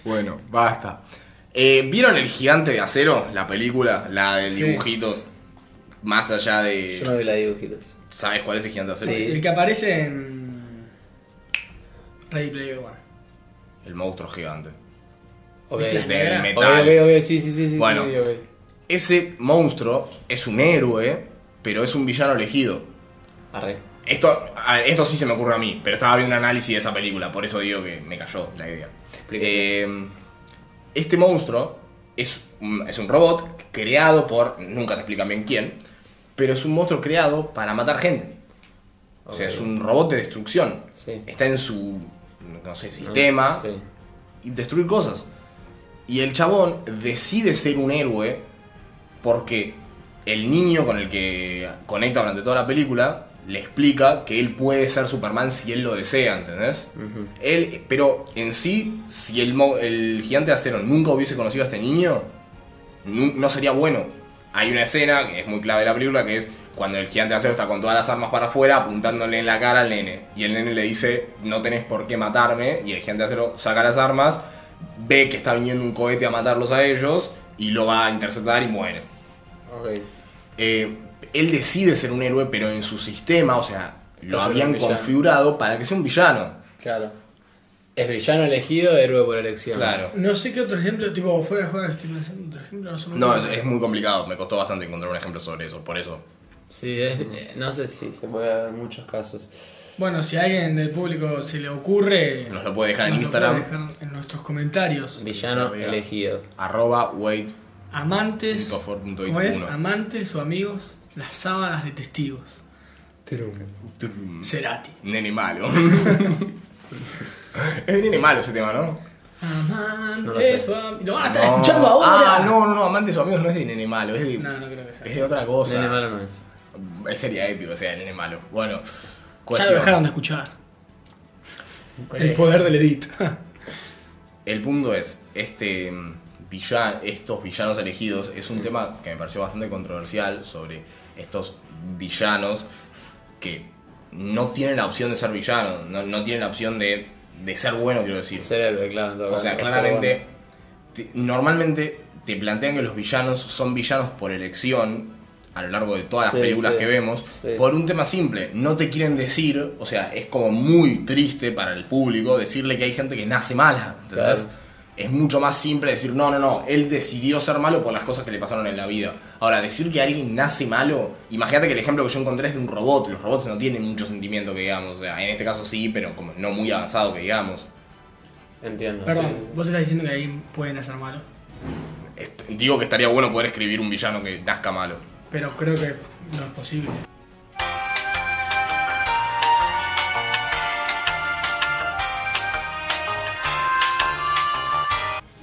bueno, basta. Eh, ¿Vieron El Gigante de Acero? La película, la de Sí. dibujitos. Más allá de. Yo no vi la de dibujitos. ¿Sabes cuál es el Gigante de Acero? Sí. El que aparece en Ready Player One. El monstruo gigante. Ok. ¿Viste la Ok, negra? Del metal. ok, ok, sí, sí, sí, sí. Bueno. Ese monstruo es un héroe, pero es un villano elegido. Arre. Esto, ver, esto sí se me ocurre a mí, pero estaba viendo un análisis de esa película, por eso digo que me cayó la idea. Eh, este monstruo es un, es un robot creado por, nunca te explican bien quién, pero es un monstruo creado para matar gente. O sea, es un robot de destrucción. Sí. Está en su, no sé, sistema Sí. y destruir cosas. Y el chabón decide ser un héroe porque el niño con el que conecta durante toda la película le explica que él puede ser Superman si él lo desea, ¿entendés? Él, pero en sí, si el, el gigante de acero nunca hubiese conocido a este niño, no sería bueno. Hay una escena que es muy clave de la película que es cuando el gigante de acero está con todas las armas para afuera apuntándole en la cara al nene. Y el nene le dice, no tenés por qué matarme. Y el gigante de acero saca las armas, ve que está viniendo un cohete a matarlos a ellos y lo va a interceptar y muere. Ok. Eh, él decide ser un héroe, pero en su sistema, o sea, lo habían configurado para que sea un villano. Claro. Es villano elegido, héroe por elección. Claro. No sé qué otro ejemplo, tipo fuera de juego, estoy pensando otro ejemplo. No, No, es, es muy complicado, me costó bastante encontrar un ejemplo sobre eso, por eso. Sí, es- eh, no sé si se puede dar muchos casos. Bueno, si a alguien del público se le ocurre, Nos lo puede dejar en nos lo Instagram. puede dejar en nuestros comentarios. Villano elegido. Arroba wait. Amantes, ¿cómo es? Amantes o amigos, las sábanas de testigos. Trum. Cerati. Nene malo. es nene malo ese tema, ¿no? Amantes No o am- Lo van a estar No. escuchando ahora. Ah, no, no, no, amantes o amigos no es de nene malo, es de, No, no creo que sea. es de otra cosa. Nene malo no es. Es sería épico, o sea, nene malo. Bueno, Ya lo dejaron de escuchar. El poder del edit. El punto es, este villan, estos villanos elegidos es un tema que me pareció bastante controversial sobre estos villanos que no tienen la opción de ser villanos, no, no tienen la opción de, de ser bueno, quiero decir. Ser héroe, claro. en todo O sea, claramente, te- normalmente te plantean que los villanos son villanos por elección a lo largo de todas Sí, las películas sí, que vemos, sí. por un tema simple. No te quieren decir, o sea, es como muy triste para el público decirle que hay gente que nace mala, ¿entendés? Claro. Es mucho más simple decir, no, no, no, él decidió ser malo por las cosas que le pasaron en la vida. Ahora, decir que alguien nace malo, imagínate que el ejemplo que yo encontré es de un robot, los robots no tienen mucho sentimiento que digamos, o sea, en este caso sí, pero como no muy avanzado que digamos. Entiendo. Perdón, sí, sí, vos estás diciendo que ahí pueden hacer malo. Digo que estaría bueno poder escribir un villano que nazca malo. Pero creo que no es posible.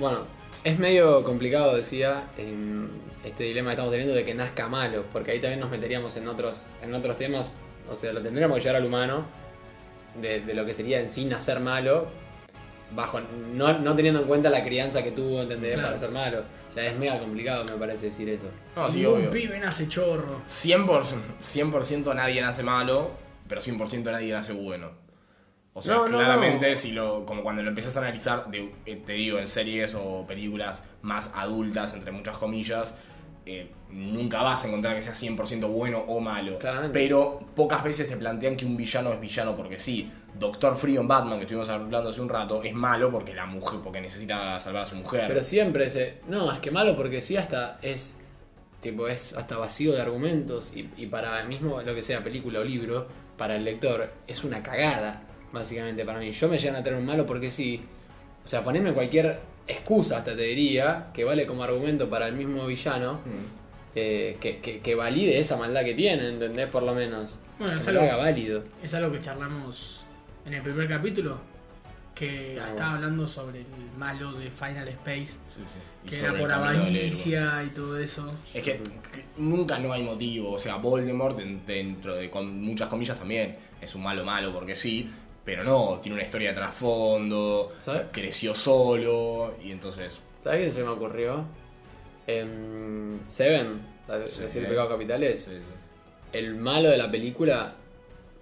Bueno, es medio complicado, decía, en este dilema que estamos teniendo de que nazca malo, porque ahí también nos meteríamos en otros, en otros temas, o sea, lo tendríamos que llevar al humano, de, de lo que sería en sí nacer malo, bajo no, no teniendo en cuenta la crianza que tuvo, ¿entendés? Claro. Para ser malo. O sea, es mega complicado, me parece decir eso. No, sí, Ningún obvio. pibe nace chorro. 100%, 100% nadie nace malo, pero 100% nadie nace bueno. O sea, No, no, claramente, no. si lo, como cuando lo empiezas a analizar, de- eh, te digo, en series o películas más adultas, entre muchas comillas, eh, nunca vas a encontrar que sea 100% bueno o malo. Claramente. Pero pocas veces te plantean que un villano es villano porque sí. Doctor Frío en Batman, que estuvimos hablando hace un rato, es malo porque la mujer, porque necesita salvar a su mujer. Pero siempre se. No, es que malo porque sí hasta es. Tipo, es hasta vacío de argumentos. Y, y para mismo lo que sea película o libro, para el lector, es una cagada, básicamente para mí. Yo me llegan a tener un malo porque sí. O sea, ponerme cualquier excusa, hasta te diría, que vale como argumento para el mismo villano, Mm. eh, que, que- que valide esa maldad que tiene, ¿entendés? Por lo menos. Bueno, que es me lo algo- haga válido. Es algo que charlamos en el primer capítulo. que Ah, estaba bueno. hablando sobre el malo de Final Space, Sí, sí. Y que era por avaricia y todo eso. Es que, que nunca no hay motivo. O sea, Voldemort, den- dentro de con muchas comillas también, es un malo malo porque sí. Pero no, tiene una historia de trasfondo, ¿Sabes? creció solo y entonces... ¿Sabes qué se me ocurrió? En Seven, la de Sí. siete pecados capitales, el malo de la película,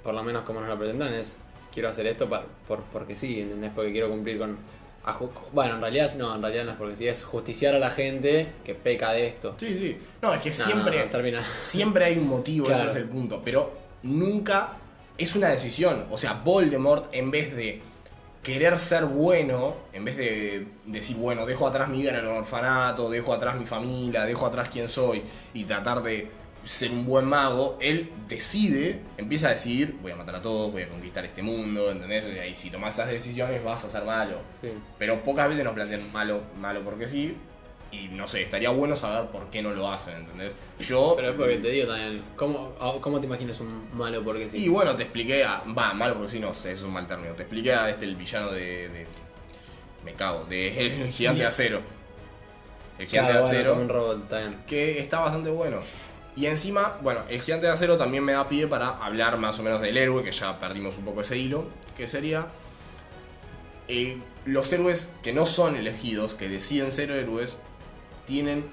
por lo menos como nos lo presentan, es quiero hacer esto pa- por, porque sí, ¿entendés? Porque quiero cumplir con... a Bueno, en realidad no, en realidad no es porque sí, es justiciar a la gente que peca de esto. Sí, sí. No, es que No, siempre... no. Siempre hay un motivo, Claro. ese es el punto. Pero nunca es una decisión. O sea, Voldemort, en vez de querer ser bueno, en vez de decir, bueno, dejo atrás mi vida en el orfanato, dejo atrás mi familia, dejo atrás quién soy y tratar de ser un buen mago, él decide, empieza a decidir, voy a matar a todos, voy a conquistar este mundo, ¿entendés? Y si tomas esas decisiones vas a ser malo. Sí. Pero pocas veces nos plantean malo, malo porque sí. Y no sé, estaría bueno saber por qué no lo hacen, ¿entendés? Yo. Pero es porque te digo también, ¿cómo, cómo te imaginas un malo porque sí? Y bueno, te expliqué a. Va, malo porque sí, no sé, es un mal término. Te expliqué a este, el villano de. de- me cago, de El Gigante de Acero. El Gigante Claro, de Acero. un robot, bien. que está bastante bueno. Y encima, bueno, el Gigante de Acero también me da pie para hablar más o menos del héroe, que ya perdimos un poco ese hilo, que sería eh, los héroes que no son elegidos, que deciden ser héroes, tienen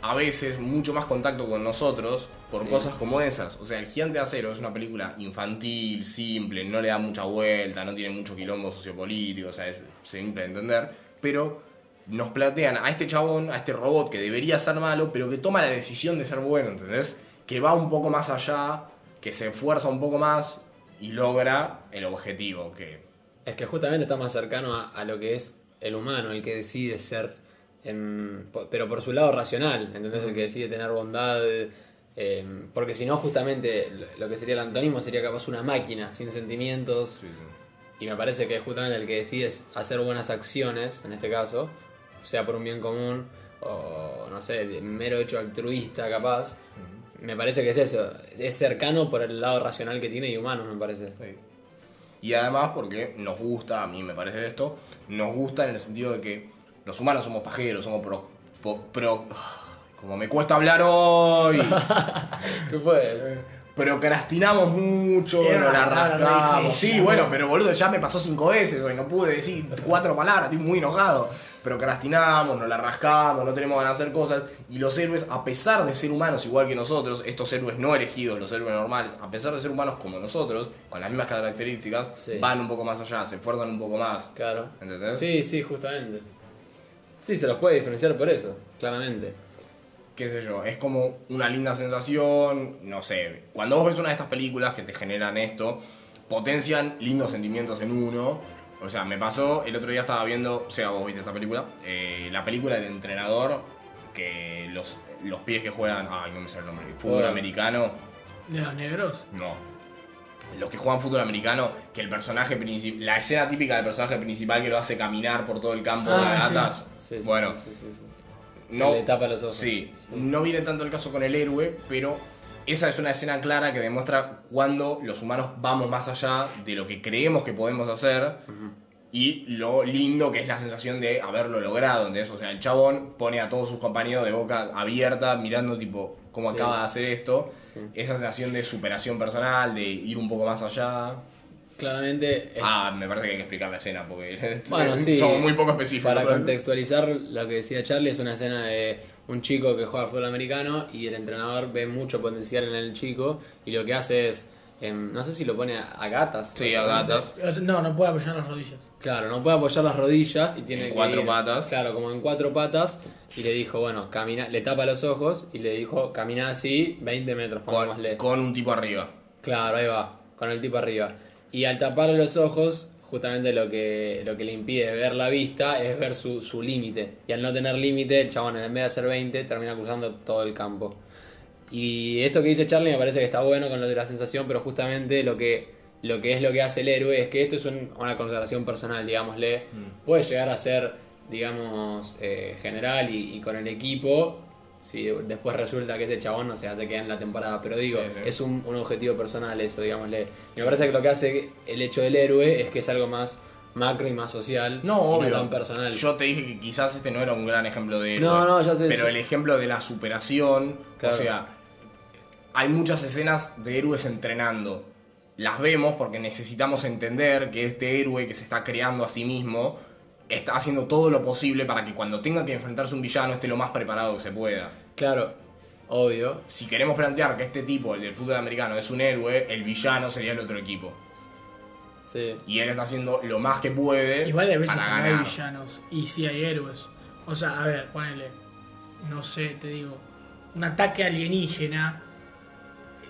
a veces mucho más contacto con nosotros por Sí. cosas como esas. O sea, El Gigante de Acero es una película infantil, simple, no le da mucha vuelta, no tiene mucho quilombo sociopolítico, o sea, es simple de entender, pero nos plantean a este chabón, a este robot que debería ser malo, pero que toma la decisión de ser bueno, ¿entendés? Que va un poco más allá, que se esfuerza un poco más y logra el objetivo, que Es que justamente está más cercano a, a lo que es el humano, el que decide ser, pero por su lado racional, ¿entendés? El que decide tener bondad, em, porque si no, justamente lo- que sería el antónimo sería capaz una máquina, sin sentimientos, y me parece que justamente el que decide hacer buenas acciones, en este caso, sea por un bien común, o no sé, mero hecho altruista capaz, me parece que es eso, es cercano por el lado racional que tiene y humano, me parece. Y además porque nos gusta, a mí me parece esto, nos gusta en el sentido de que los humanos somos pajeros, somos pro... pro- pro- como me cuesta hablar hoy, Tú puedes. procrastinamos mucho, nos la difícil, Sí, ¿no? bueno, pero boludo, ya me pasó cinco veces hoy, no pude decir cuatro palabras, estoy muy enojado. Procrastinamos, nos la rascamos, no tenemos ganas de hacer cosas. Y los héroes, a pesar de ser humanos igual que nosotros, estos héroes no elegidos, los héroes normales, a pesar de ser humanos como nosotros, con las mismas características, Sí. van un poco más allá, se esfuerzan un poco más. Claro. ¿Entendés? Sí, sí, justamente. Sí, se los puede diferenciar por eso, claramente. qué sé yo, es como una linda sensación, no sé, cuando vos ves una de estas películas que te generan esto, potencian lindos sentimientos en uno. O sea, me pasó, el otro día estaba viendo, o sea, vos viste esta película, eh, la película del entrenador, que los, los pies que juegan, ay, no me sale el nombre, fútbol americano, ¿De los negros? no. Los que juegan fútbol americano, que el personaje principal, la escena típica del personaje principal que lo hace caminar por todo el campo Ah, de sí. gatas. Sí, sí, bueno, sí, sí, sí. no, le tapa los ojos. Sí, Sí. no viene tanto el caso con el héroe, pero esa es una escena clara que demuestra cuando los humanos vamos más allá de lo que creemos que podemos hacer y lo lindo que es la sensación de haberlo logrado. ¿entendés? O sea, el chabón pone a todos sus compañeros de boca abierta mirando tipo cómo Sí. acaba de hacer esto. Sí. Esa sensación de superación personal, de ir un poco más allá. Claramente es. Ah, me parece que hay que explicar la escena porque Bueno, sí. somos muy poco específicos. Para ¿sabes? contextualizar lo que decía Charlie, es una escena de un chico que juega al fútbol americano y el entrenador ve mucho potencial en el chico y lo que hace es. No sé si lo pone a, a gatas. Sí, a gatas. No, no puede apoyar las rodillas. Claro, no puede apoyar las rodillas y tiene En que cuatro ir- patas. Claro, como en cuatro patas. Y le dijo, bueno, camina, le tapa los ojos y le dijo, camina así 20 metros, Con, con un tipo arriba. Claro, ahí va, con el tipo arriba. Y al taparle los ojos, justamente lo que, lo que le impide ver la vista es ver su, su límite. Y al no tener límite, el chabón en vez de hacer 20, termina cruzando todo el campo. Y esto que dice Charlie me parece que está bueno con lo de la sensación, pero justamente lo que, lo que es lo que hace el héroe es que esto es un- una consideración personal, digámosle. Puede llegar a ser, digamos, eh, general y, y con el equipo, si después resulta que ese chabón no se hace quedar en la temporada. Pero digo, Sí, sí. es un, un objetivo personal eso, digámosle. Me parece que lo que hace el hecho del héroe es que es algo más, macro y más social. No, obvio. no tan personal. Yo te dije que quizás este no era un gran ejemplo de héroe. No, no, ya sé Pero el ejemplo de la superación, Claro. o sea, hay muchas escenas de héroes entrenando. Las vemos porque necesitamos entender que este héroe que se está creando a sí mismo está haciendo todo lo posible para que cuando tenga que enfrentarse a un villano esté lo más preparado que se pueda. Claro, obvio. Si queremos plantear que este tipo, el del fútbol americano, es un héroe, el villano sería el otro equipo. Sí. Y él está haciendo lo más que puede Igual de veces que para no hay ganar. villanos y sí hay héroes. O sea, a ver, ponele. No sé, te digo. Un ataque alienígena.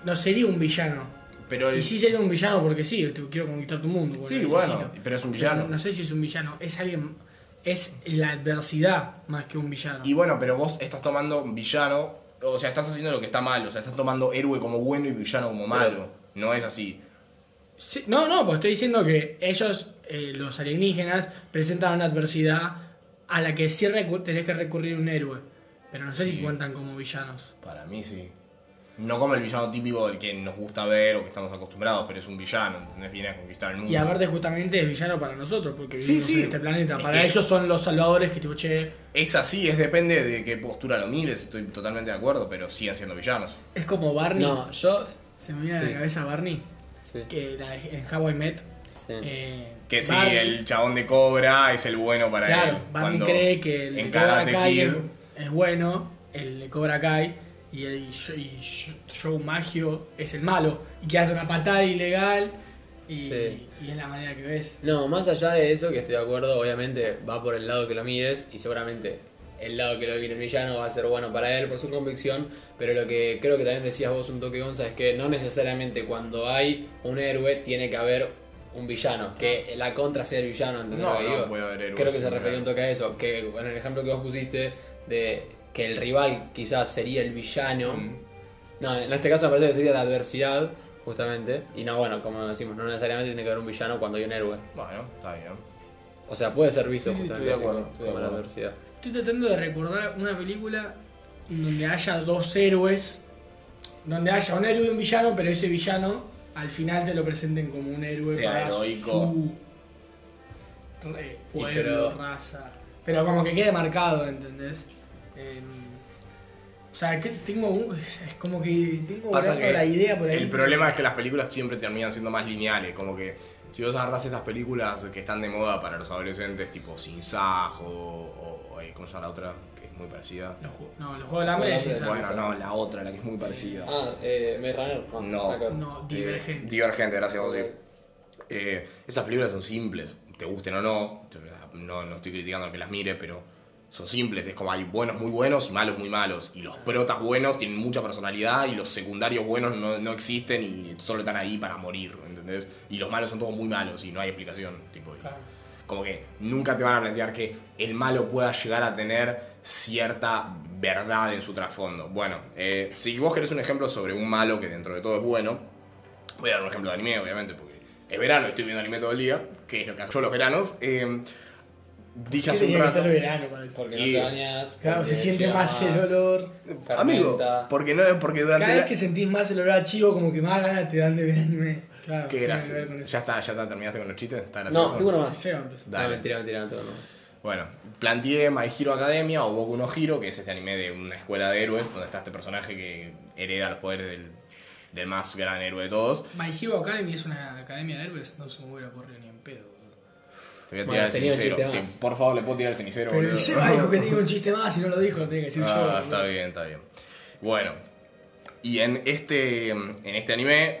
No sería un villano. Pero el- Y sí sería un villano porque sí, te quiero conquistar tu mundo. Sí, bueno, pero es un villano. No sé si es un villano, es alguien. Es la adversidad más que un villano. Y bueno, pero vos estás tomando villano, o sea, estás haciendo lo que está mal, o sea, estás tomando héroe como bueno y villano como malo. No es así. Sí, no, no, pues estoy diciendo que ellos, eh, los alienígenas, presentan una adversidad a la que sí tenés que recurrir un héroe. Pero no sé Sí. si cuentan como villanos. Para mí sí. No como el villano típico del que nos gusta ver o que estamos acostumbrados, pero es un villano, ¿entendés? Viene a conquistar el mundo. Y aparte justamente es villano para nosotros, porque Sí, vivimos sí. en este planeta. Es Para ellos son los salvadores que tipo, che, Es así, es depende de qué postura lo mires, estoy totalmente de acuerdo, pero siguen siendo villanos. es como Barney. No, yo. Se me viene a la cabeza Barney, Sí. que la- en How I Met. sí. eh, Que sí, Barney- el chabón de Cobra es el bueno para Claro, él. Barney Cuando cree que el de en Cobra Kai es, es bueno, el de Cobra Kai y el y Joe Maggio es el malo y que hace una patada ilegal y, Sí. y es la manera que ves. No, más allá de eso, que estoy de acuerdo, obviamente va por el lado que lo mires y seguramente el lado que lo mire el villano va a ser bueno para él por su convicción, pero lo que creo que también decías vos un toque Gonza es que no necesariamente cuando hay un héroe tiene que haber un villano, que la contra sea el villano, ¿entendés No, lo que no digo? puede haber héroes Creo que se refería un toque a eso, que en el ejemplo que vos pusiste de que el rival quizás sería el villano, Mm. no, en este caso me parece que sería la adversidad, justamente, y no, bueno, como decimos, no necesariamente tiene que haber un villano cuando hay un héroe. Bueno, está bien. O sea, puede ser visto Sí, sí, justamente estoy de así, acuerdo, estoy de como la acuerdo. adversidad. Estoy tratando de recordar una película donde haya dos héroes, donde haya un héroe y un villano, pero ese villano al final te lo presenten como un héroe Sea para heroico. su re- Y pueblo, pero- raza. Pero como que quede marcado, ¿entendés? O sea, que tengo un- es como que tengo Pasa volando que la idea por ahí. el problema es que las películas siempre terminan siendo más lineales, como que si vos agarrás estas películas que están de moda para los adolescentes, tipo Sin Sajo o, o, eh, ¿cómo se llama la otra? Que es muy parecida. Los no, los juegos del hambre es. Bueno, no, la otra, la que es muy parecida. Ah, eh, Maze Runner. No. nada que ver. No, Eh, divergente. divergente, gracias, José. Eh, esas películas son simples, te gusten o no, no, no estoy criticando que las mire, pero son simples, es como hay buenos muy buenos y malos muy malos, y los protas buenos tienen mucha personalidad y los secundarios buenos no, no existen y solo están ahí para morir, ¿entendés? Y los malos son todos muy malos y no hay explicación, tipo, Claro. como que nunca te van a plantear que el malo pueda llegar a tener cierta verdad en su trasfondo. Bueno, eh, si vos querés un ejemplo sobre un malo que dentro de todo es bueno, voy a dar un ejemplo de anime, obviamente, porque es verano y estoy viendo anime todo el día, que es lo que hago yo los veranos. Eh, dije ¿Qué hace un rato. verano? Porque Y- no te bañas. Claro, porque se siente más el olor. Amigo, porque no porque durante Cada vez la- que sentís más el olor a chivo, como que más ganas te dan de ver anime. Claro, Qué tiene que gracia. ver con eso. Ya está, ya está, terminaste con los chistes. Está gracioso. No, tengo uno más. Sí, empezó. Dale. No, mentira, mentira, no tengo uno más. Bueno, planteé My Hero Academia o Boku no Hero, que es este anime de una escuela de héroes, donde está este personaje que hereda los poderes del, del más gran héroe de todos. My Hero Academy es una academia de héroes, no se me hubiera ocurrido ni en pedo. Te voy a Bueno, tirar el cenicero. que, por favor, le puedo tirar el cenicero, Pero Seba dijo que tenía un chiste más y no lo dijo, lo tenía que decir yo. Ah, boludo. está bien, está bien. Bueno, y en este, en este anime,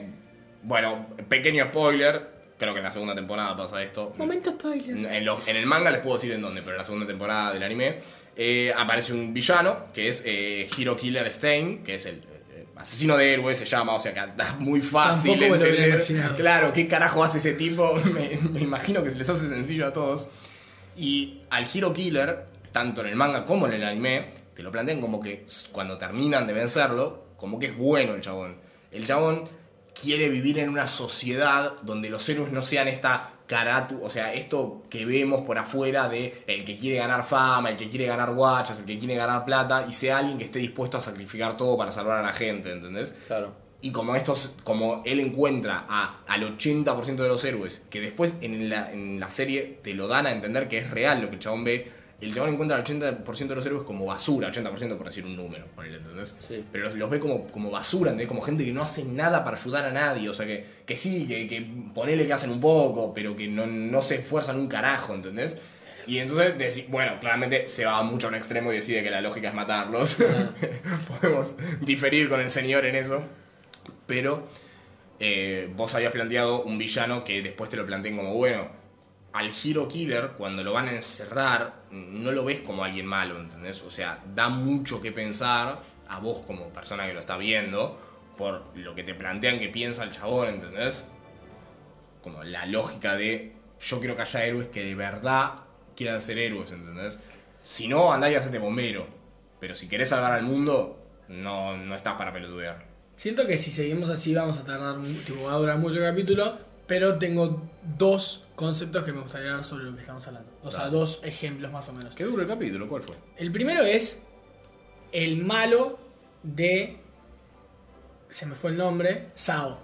bueno, pequeño spoiler, creo que en la segunda temporada pasa esto. Momento spoiler. En, lo- en el manga les puedo decir en dónde, pero en la segunda temporada del anime eh, aparece un villano que es eh, Hero Killer Stein, que es el asesino de héroes, se llama, o sea que está muy fácil Tampoco me lo hubiera entender. Claro, ¿qué carajo hace ese tipo? me, me imagino que se les hace sencillo a todos. Y al Hero Killer, tanto en el manga como en el anime, te lo plantean como que cuando terminan de vencerlo, como que es bueno el chabón. El chabón quiere vivir en una sociedad donde los héroes no sean esta caratu, o sea, esto que vemos por afuera de el que quiere ganar fama, el que quiere ganar guachas, el que quiere ganar plata, y sea alguien que esté dispuesto a sacrificar todo para salvar a la gente, ¿entendés? Claro. Y como estos, como él encuentra a, al 80% de los héroes, que después en la, en la serie te lo dan a entender que es real lo que el chabón ve, el chabón encuentra al 80% de los héroes como basura, 80% por decir un número, ponele, ¿entendés? Sí. Pero los, los ve como, como basura, ¿entendés? Como gente que no hace nada para ayudar a nadie, o sea, que, que sí, que, que ponele que hacen un poco, pero que no, no se esfuerzan un carajo, ¿entendés? Y entonces, bueno, claramente se va mucho a un extremo y decide que la lógica es matarlos. Ah. Podemos diferir con el señor en eso. Pero eh, vos habías planteado un villano que después te lo planteen como, bueno, al Hero Killer, cuando lo van a encerrar, no lo ves como alguien malo, ¿entendés? O sea, da mucho que pensar a vos como persona que lo está viendo, por lo que te plantean que piensa el chabón, ¿entendés? Como la lógica de, yo quiero que haya héroes que de verdad quieran ser héroes, ¿entendés? Si no, andá y hacete bombero. Pero si querés salvar al mundo, no, no estás para pelotudear. Siento que si seguimos así vamos a tardar, tipo, va a durar mucho capítulo, pero tengo dos conceptos que me gustaría hablar sobre lo que estamos hablando. O sea, dos ejemplos más o menos. ¿Qué duro el capítulo? ¿Cuál fue? El primero es el malo de... Se me fue el nombre. Sao.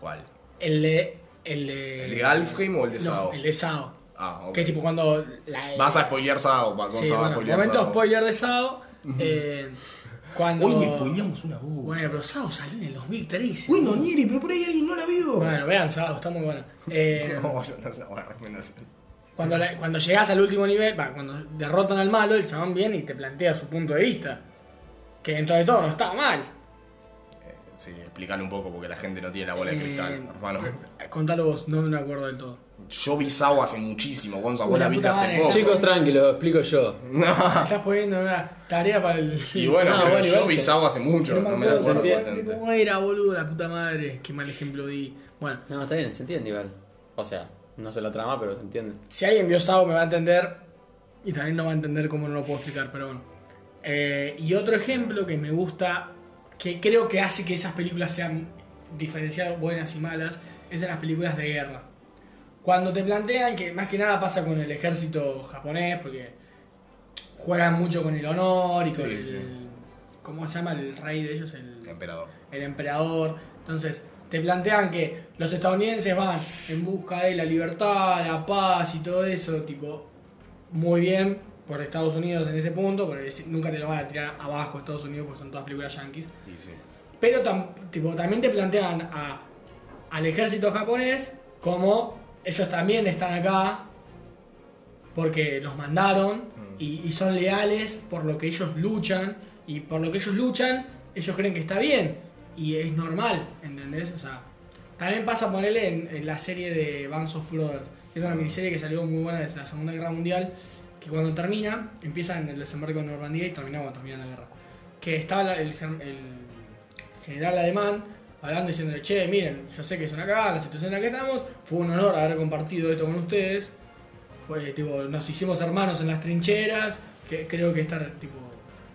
¿Cuál? El de... El de... ¿El de Alfheim o el de No, Sao? el de Sao. Ah, ok. Que es tipo cuando... La, Vas a spoilear Sao, va- Sí, a bueno, spoilear momento Sao. spoiler de Sao. eh, cuando... Oye, spoileamos una voz. Bueno, pero Sao salió en el 2013. Bueno, Nieri, pero por ahí alguien no la vio. Bueno, vean Sao, está muy bueno. Eh, No, eso no es una buena recomendación. Cuando, la- cuando llegas al último nivel, va, cuando derrotan al malo, el chabón viene y te plantea su punto de vista. Que dentro de todo no está mal. Eh, sí, explícale un poco porque la gente no tiene la bola de Eh, cristal, hermano. Contalo vos, no me acuerdo del todo. Yo vi Sao hace muchísimo, Gonza, vos la viste hace poco. Chicos, tranquilos, explico yo. Estás poniendo una tarea para el. Y bueno, No, pero bueno, yo vi se- Sao hace mucho, no me la acuerdo, se cómo, era, boludo, la puta madre. Qué mal ejemplo di. Bueno, No, está bien, se entiende igual. O sea, no sé la trama, pero se entiende. si alguien vio Sao me va a entender. Y también no va a entender cómo no lo puedo explicar, pero bueno. Eh, y otro ejemplo que me gusta, que creo que hace que esas películas sean diferenciadas buenas y malas, es en las películas de guerra. Cuando te plantean que más que nada pasa con el ejército japonés, porque juegan mucho con el honor y con Sí, el. sí. ¿Cómo se llama el rey de ellos? El, Emperador. el emperador. Entonces, te plantean que los estadounidenses van en busca de la libertad, la paz y todo eso, tipo, muy bien por Estados Unidos en ese punto, porque nunca te lo van a tirar abajo Estados Unidos, porque son todas películas yankees. Y sí. Pero tam- tipo, también te plantean a, al ejército japonés como ellos también están acá porque los mandaron y, son leales por lo que ellos luchan y por lo que ellos luchan ellos creen que está bien y es normal, ¿entendés? O sea, también pasa ponerle en, en la serie de Bands of Brothers, que es una miniserie que salió muy buena desde la Segunda Guerra Mundial, que cuando termina, empieza en el desembarco de Normandía y termina cuando termina la guerra. Que gen- el general alemán hablando diciéndole, che, miren, yo sé que es una cagada la situación en la que estamos, fue un honor haber compartido esto con ustedes, fue tipo, nos hicimos hermanos en las trincheras, que creo que estar tipo...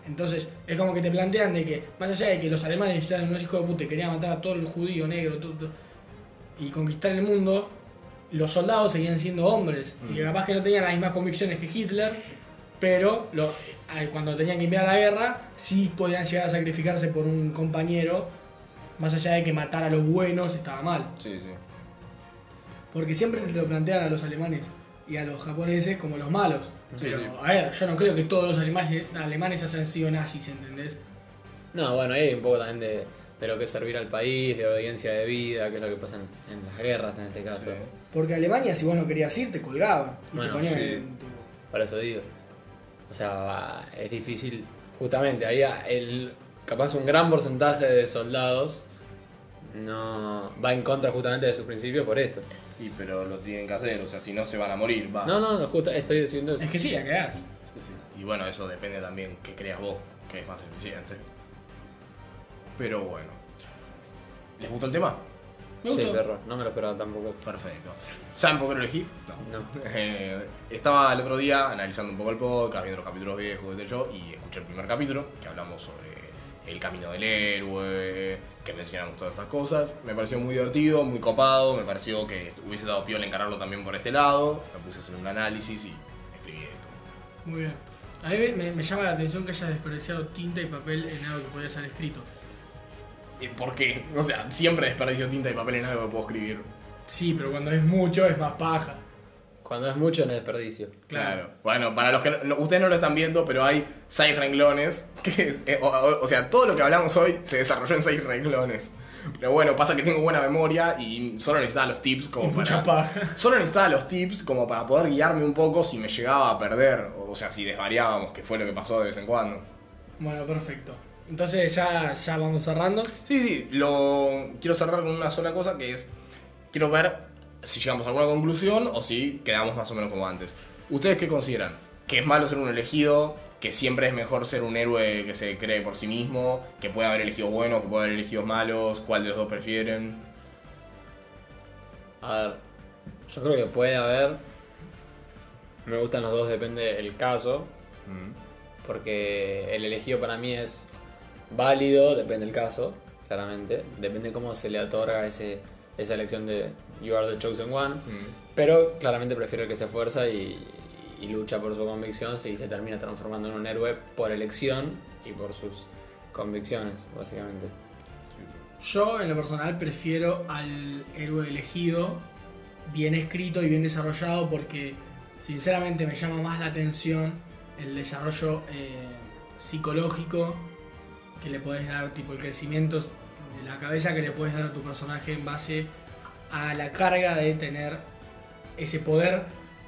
Entonces, es como que te plantean de que, más allá de que los alemanes eran unos hijos de puta y querían matar a todo el judío negro todo- todo, y conquistar el mundo, los soldados seguían siendo hombres, y que capaz que no tenían las mismas convicciones que Hitler, pero lo- cuando tenían que enviar a la guerra, sí podían llegar a sacrificarse por un compañero, más allá de que matar a los buenos estaba mal. Sí, sí. Porque siempre se lo plantean a los alemanes y a los japoneses como los malos. Sí, Pero, sí. a ver, yo no creo que todos los alemanes, alemanes hayan sido nazis, ¿entendés? No, bueno, ahí hay un poco también de, de lo que es servir al país, de obediencia de vida, que es lo que pasa en, en las guerras en este caso. Sí. Porque Alemania, si vos no querías ir, te colgaban. Y Bueno, te ponían sí. en tu- Por eso digo. O sea, es difícil. Justamente, había el. Capaz un gran porcentaje de soldados no va en contra justamente de sus principios por esto. Y pero lo tienen que hacer, o sea, si no se van a morir, va. No, no, no, justo estoy diciendo eso. Es que sí, la quedás. Sí, sí. Y bueno, eso depende también que creas vos, que es más eficiente. Pero bueno. ¿Les gustó el tema? Me Sí, gustó. perro, no me lo esperaba tampoco. Perfecto. ¿Saben por qué lo elegí? No. Eh, estaba el otro día analizando un poco el podcast, viendo los capítulos viejos de yo, y escuché el primer capítulo, que hablamos sobre el camino del héroe, que mencionamos todas estas cosas. Me pareció muy divertido, muy copado, me pareció que hubiese dado piola encararlo también por este lado. Me puse a hacer un análisis y escribí esto. Muy bien. A mí me, me llama la atención que hayas desperdiciado tinta y papel en algo que podía ser escrito. ¿por qué? O sea, siempre desperdicio tinta y papel en algo que puedo escribir. Sí, pero cuando es mucho es más paja. Cuando es mucho no es desperdicio. Claro. Bueno, para los que no- ustedes no lo están viendo, pero hay seis renglones. Que es, eh, o, o- o sea, todo lo que hablamos hoy se desarrolló en seis renglones. Pero bueno, pasa que tengo buena memoria y solo necesitaba los tips Y como mucha para. paja. Solo necesitaba los tips como para poder guiarme un poco si me llegaba a perder. O sea, si desvariábamos, que fue lo que pasó de vez en cuando. Bueno, perfecto. Entonces ya, ya vamos cerrando. Sí, sí, lo quiero cerrar con una sola cosa que es. Quiero ver si llegamos a alguna conclusión o si quedamos más o menos como antes. ¿Ustedes qué consideran? ¿Que es malo ser un elegido? ¿Que siempre es mejor ser un héroe que se cree por sí mismo? ¿Que puede haber elegidos buenos? ¿Que puede haber elegidos malos? ¿Cuál de los dos prefieren? A ver, yo creo que puede haber. Me gustan los dos, depende del caso. Mm. Porque el elegido para mí es válido, depende del caso, claramente. Depende cómo se le otorga ese, esa elección de You are the chosen one. Mm. Pero claramente prefiero el que se esfuerza y, y lucha por su convicción si se termina transformando en un héroe por elección y por sus convicciones, básicamente. Yo, en lo personal, prefiero al héroe elegido, bien escrito y bien desarrollado, porque sinceramente me llama más la atención el desarrollo eh, psicológico que le puedes dar, tipo el crecimiento de la cabeza que le puedes dar a tu personaje en base a la carga de tener ese poder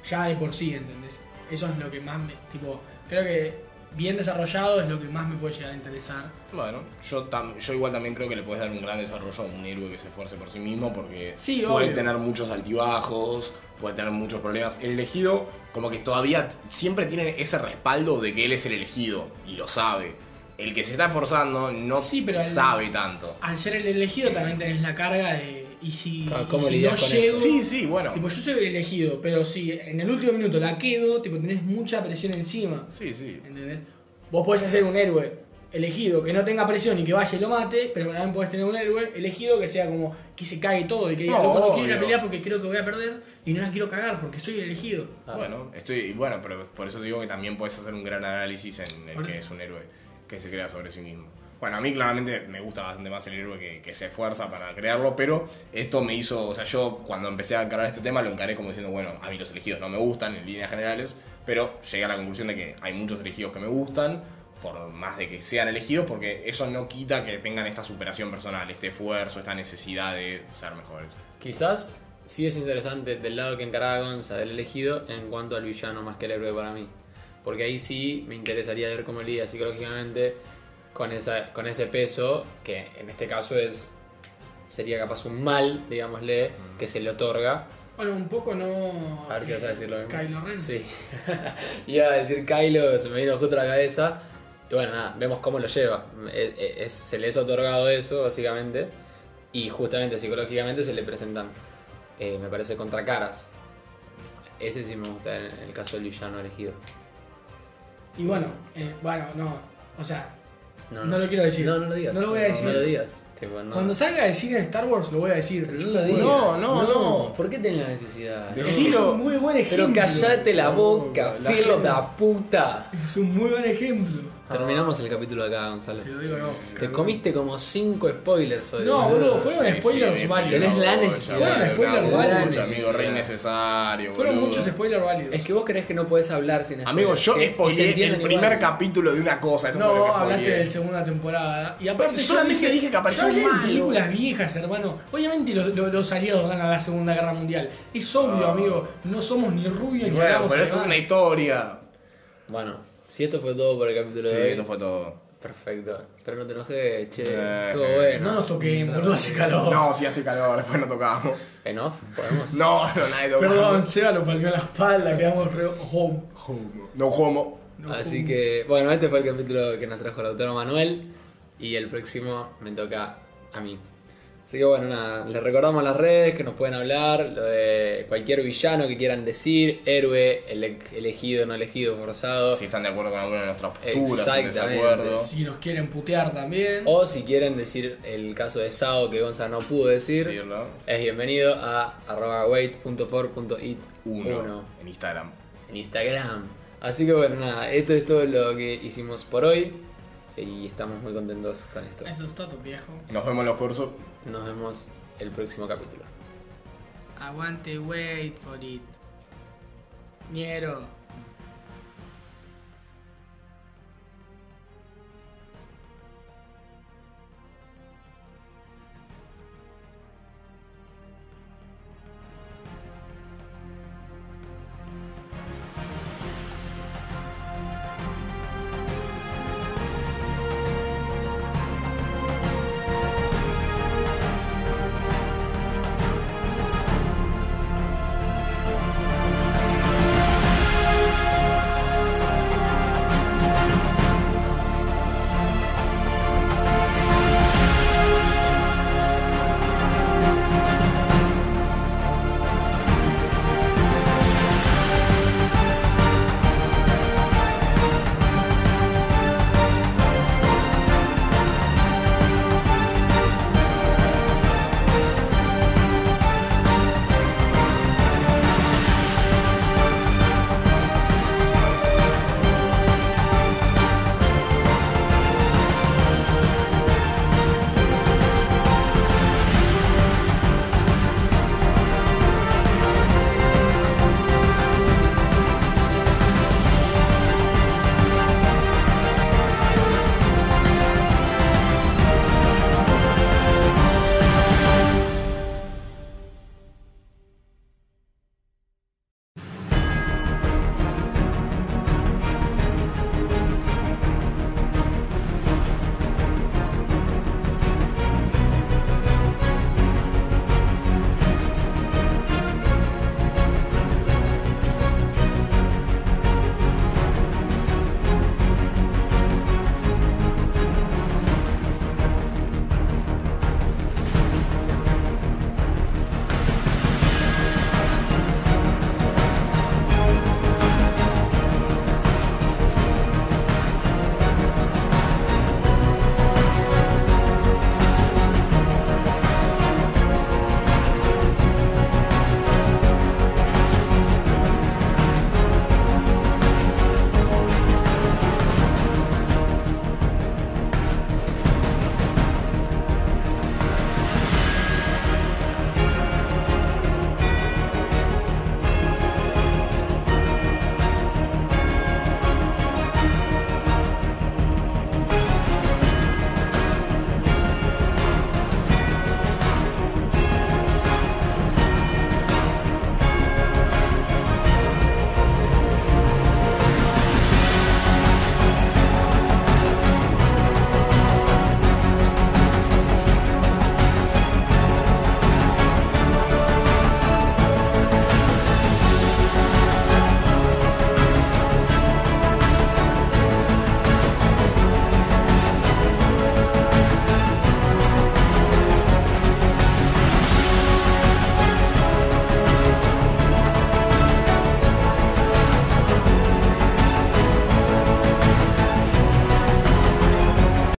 ya de por sí, ¿entendés? Eso es lo que más me. Tipo, creo que bien desarrollado es lo que más me puede llegar a interesar. Bueno, yo, tam- yo igual también creo que le puedes dar un gran desarrollo a un héroe que se esfuerce por sí mismo porque Sí, puede obvio. tener muchos altibajos, puede tener muchos problemas. El elegido, como que todavía siempre tiene ese respaldo de que él es el elegido y lo sabe. El que se está esforzando no Sí, pero el- sabe tanto. Al ser el elegido también tenés la carga de. Y si, Claro, y ¿cómo si no con llego. eso? Sí, sí, bueno. Tipo, yo soy el elegido, pero si en el último minuto la quedo, tipo, tenés mucha presión encima. Sí, sí. ¿Entendés? Vos podés hacer un héroe elegido que no tenga presión y que vaya y lo mate, pero también podés tener un héroe elegido que sea como que se cague todo y que diga, No, loco, no quiero ir a pelear porque creo que voy a perder y no la quiero cagar porque soy el elegido. Ah. Bueno, estoy, bueno, pero por eso digo que también puedes hacer un gran análisis en el que es un héroe que se crea sobre sí mismo. Bueno, a mí claramente me gusta bastante más el héroe que, que se esfuerza para crearlo, pero esto me hizo, o sea, yo cuando empecé a encarar este tema lo encaré como diciendo, bueno, a mí los elegidos no me gustan en líneas generales, pero llegué a la conclusión de que hay muchos elegidos que me gustan, por más de que sean elegidos, porque eso no quita que tengan esta superación personal, este esfuerzo, esta necesidad de ser mejores. Quizás sí es interesante del lado que encaraba Gonza del elegido en cuanto al villano más que el héroe para mí. Porque ahí sí me interesaría ver cómo lidia psicológicamente con, esa, con ese peso, que en este caso es sería capaz un mal, digámosle, que se le otorga. Bueno, un poco no. A ver si vas a decir lo mismo. Kylo Ren. Sí. Iba a decir Kylo, se me vino justo a la cabeza. Y bueno, nada, vemos cómo lo lleva. Es- es- se le es otorgado eso, básicamente. Y justamente psicológicamente se le presentan, eh, me parece, contracaras. Ese sí me gusta en el caso del villano elegido. Y bueno, eh, bueno, no. O sea, No, No lo quiero decir. No, no lo digas. No lo voy a decir. No lo digas. Tipo, no. cuando salga de cine de Star Wars lo voy a decir. Pero no lo digas. No, no, no. ¿Por qué tenés la necesidad? De- Es Decilo. un muy buen ejemplo. Pero callate la boca, La filo de puta. Es un muy buen ejemplo. Terminamos el capítulo acá, Gonzalo. Te lo digo, no. Te comiste como 5 spoilers hoy. No, boludo, fueron Sí, spoilers sí, válidos. Tenés la necesidad. Fueron spoilers válidos. mucho, amigo, re innecesario. Fueron boludo. muchos spoilers válidos. Es que vos crees que no podés hablar sin Amigo, spoilers, yo que- y se spoileé el primer igual. capítulo de una cosa. Eso fue lo No, que hablaste de la segunda temporada. Y aparte, Pero yo solamente dije que apareció yo un malo. películas viejas, hermano. Obviamente los, los, los aliados ganan la Segunda Guerra Mundial. Es obvio, Ah. amigo. No somos ni rubios ni Bueno, hablamos pero eso es una historia. Bueno, si esto fue todo por el capítulo Sí, de hoy. esto fue todo. Perfecto. Pero no te enojes, che. Eh, Estuvo eh, bueno. No nos toquemos, boludo, hace calor. No, si hace calor, después no tocamos. ¿En off? ¿Podemos? No, no, nadie tocamos. Perdón, Seba lo palmeó en la espalda, quedamos re home. Homo. No homo. No, Así home. que, bueno, este fue el capítulo que nos trajo el autor Manuel. Y el próximo me toca a mí. Así que bueno, nada, les recordamos las redes que nos pueden hablar, lo de cualquier villano que quieran decir, héroe, ele- elegido, no elegido, forzado. Si están de acuerdo con alguna de nuestras posturas, si en Exactamente. desacuerdo. Si nos quieren putear también. O si quieren decir el caso de Sao que Gonza no pudo decir, es bienvenido a arroba wait.for.it Uno. En Instagram. en Instagram. Así que bueno, nada, esto es todo lo que hicimos por hoy. Y estamos muy contentos con esto. Eso es todo, viejo. Nos vemos en los cursos. Nos vemos el próximo capítulo. Aguante, wait for it. Niero.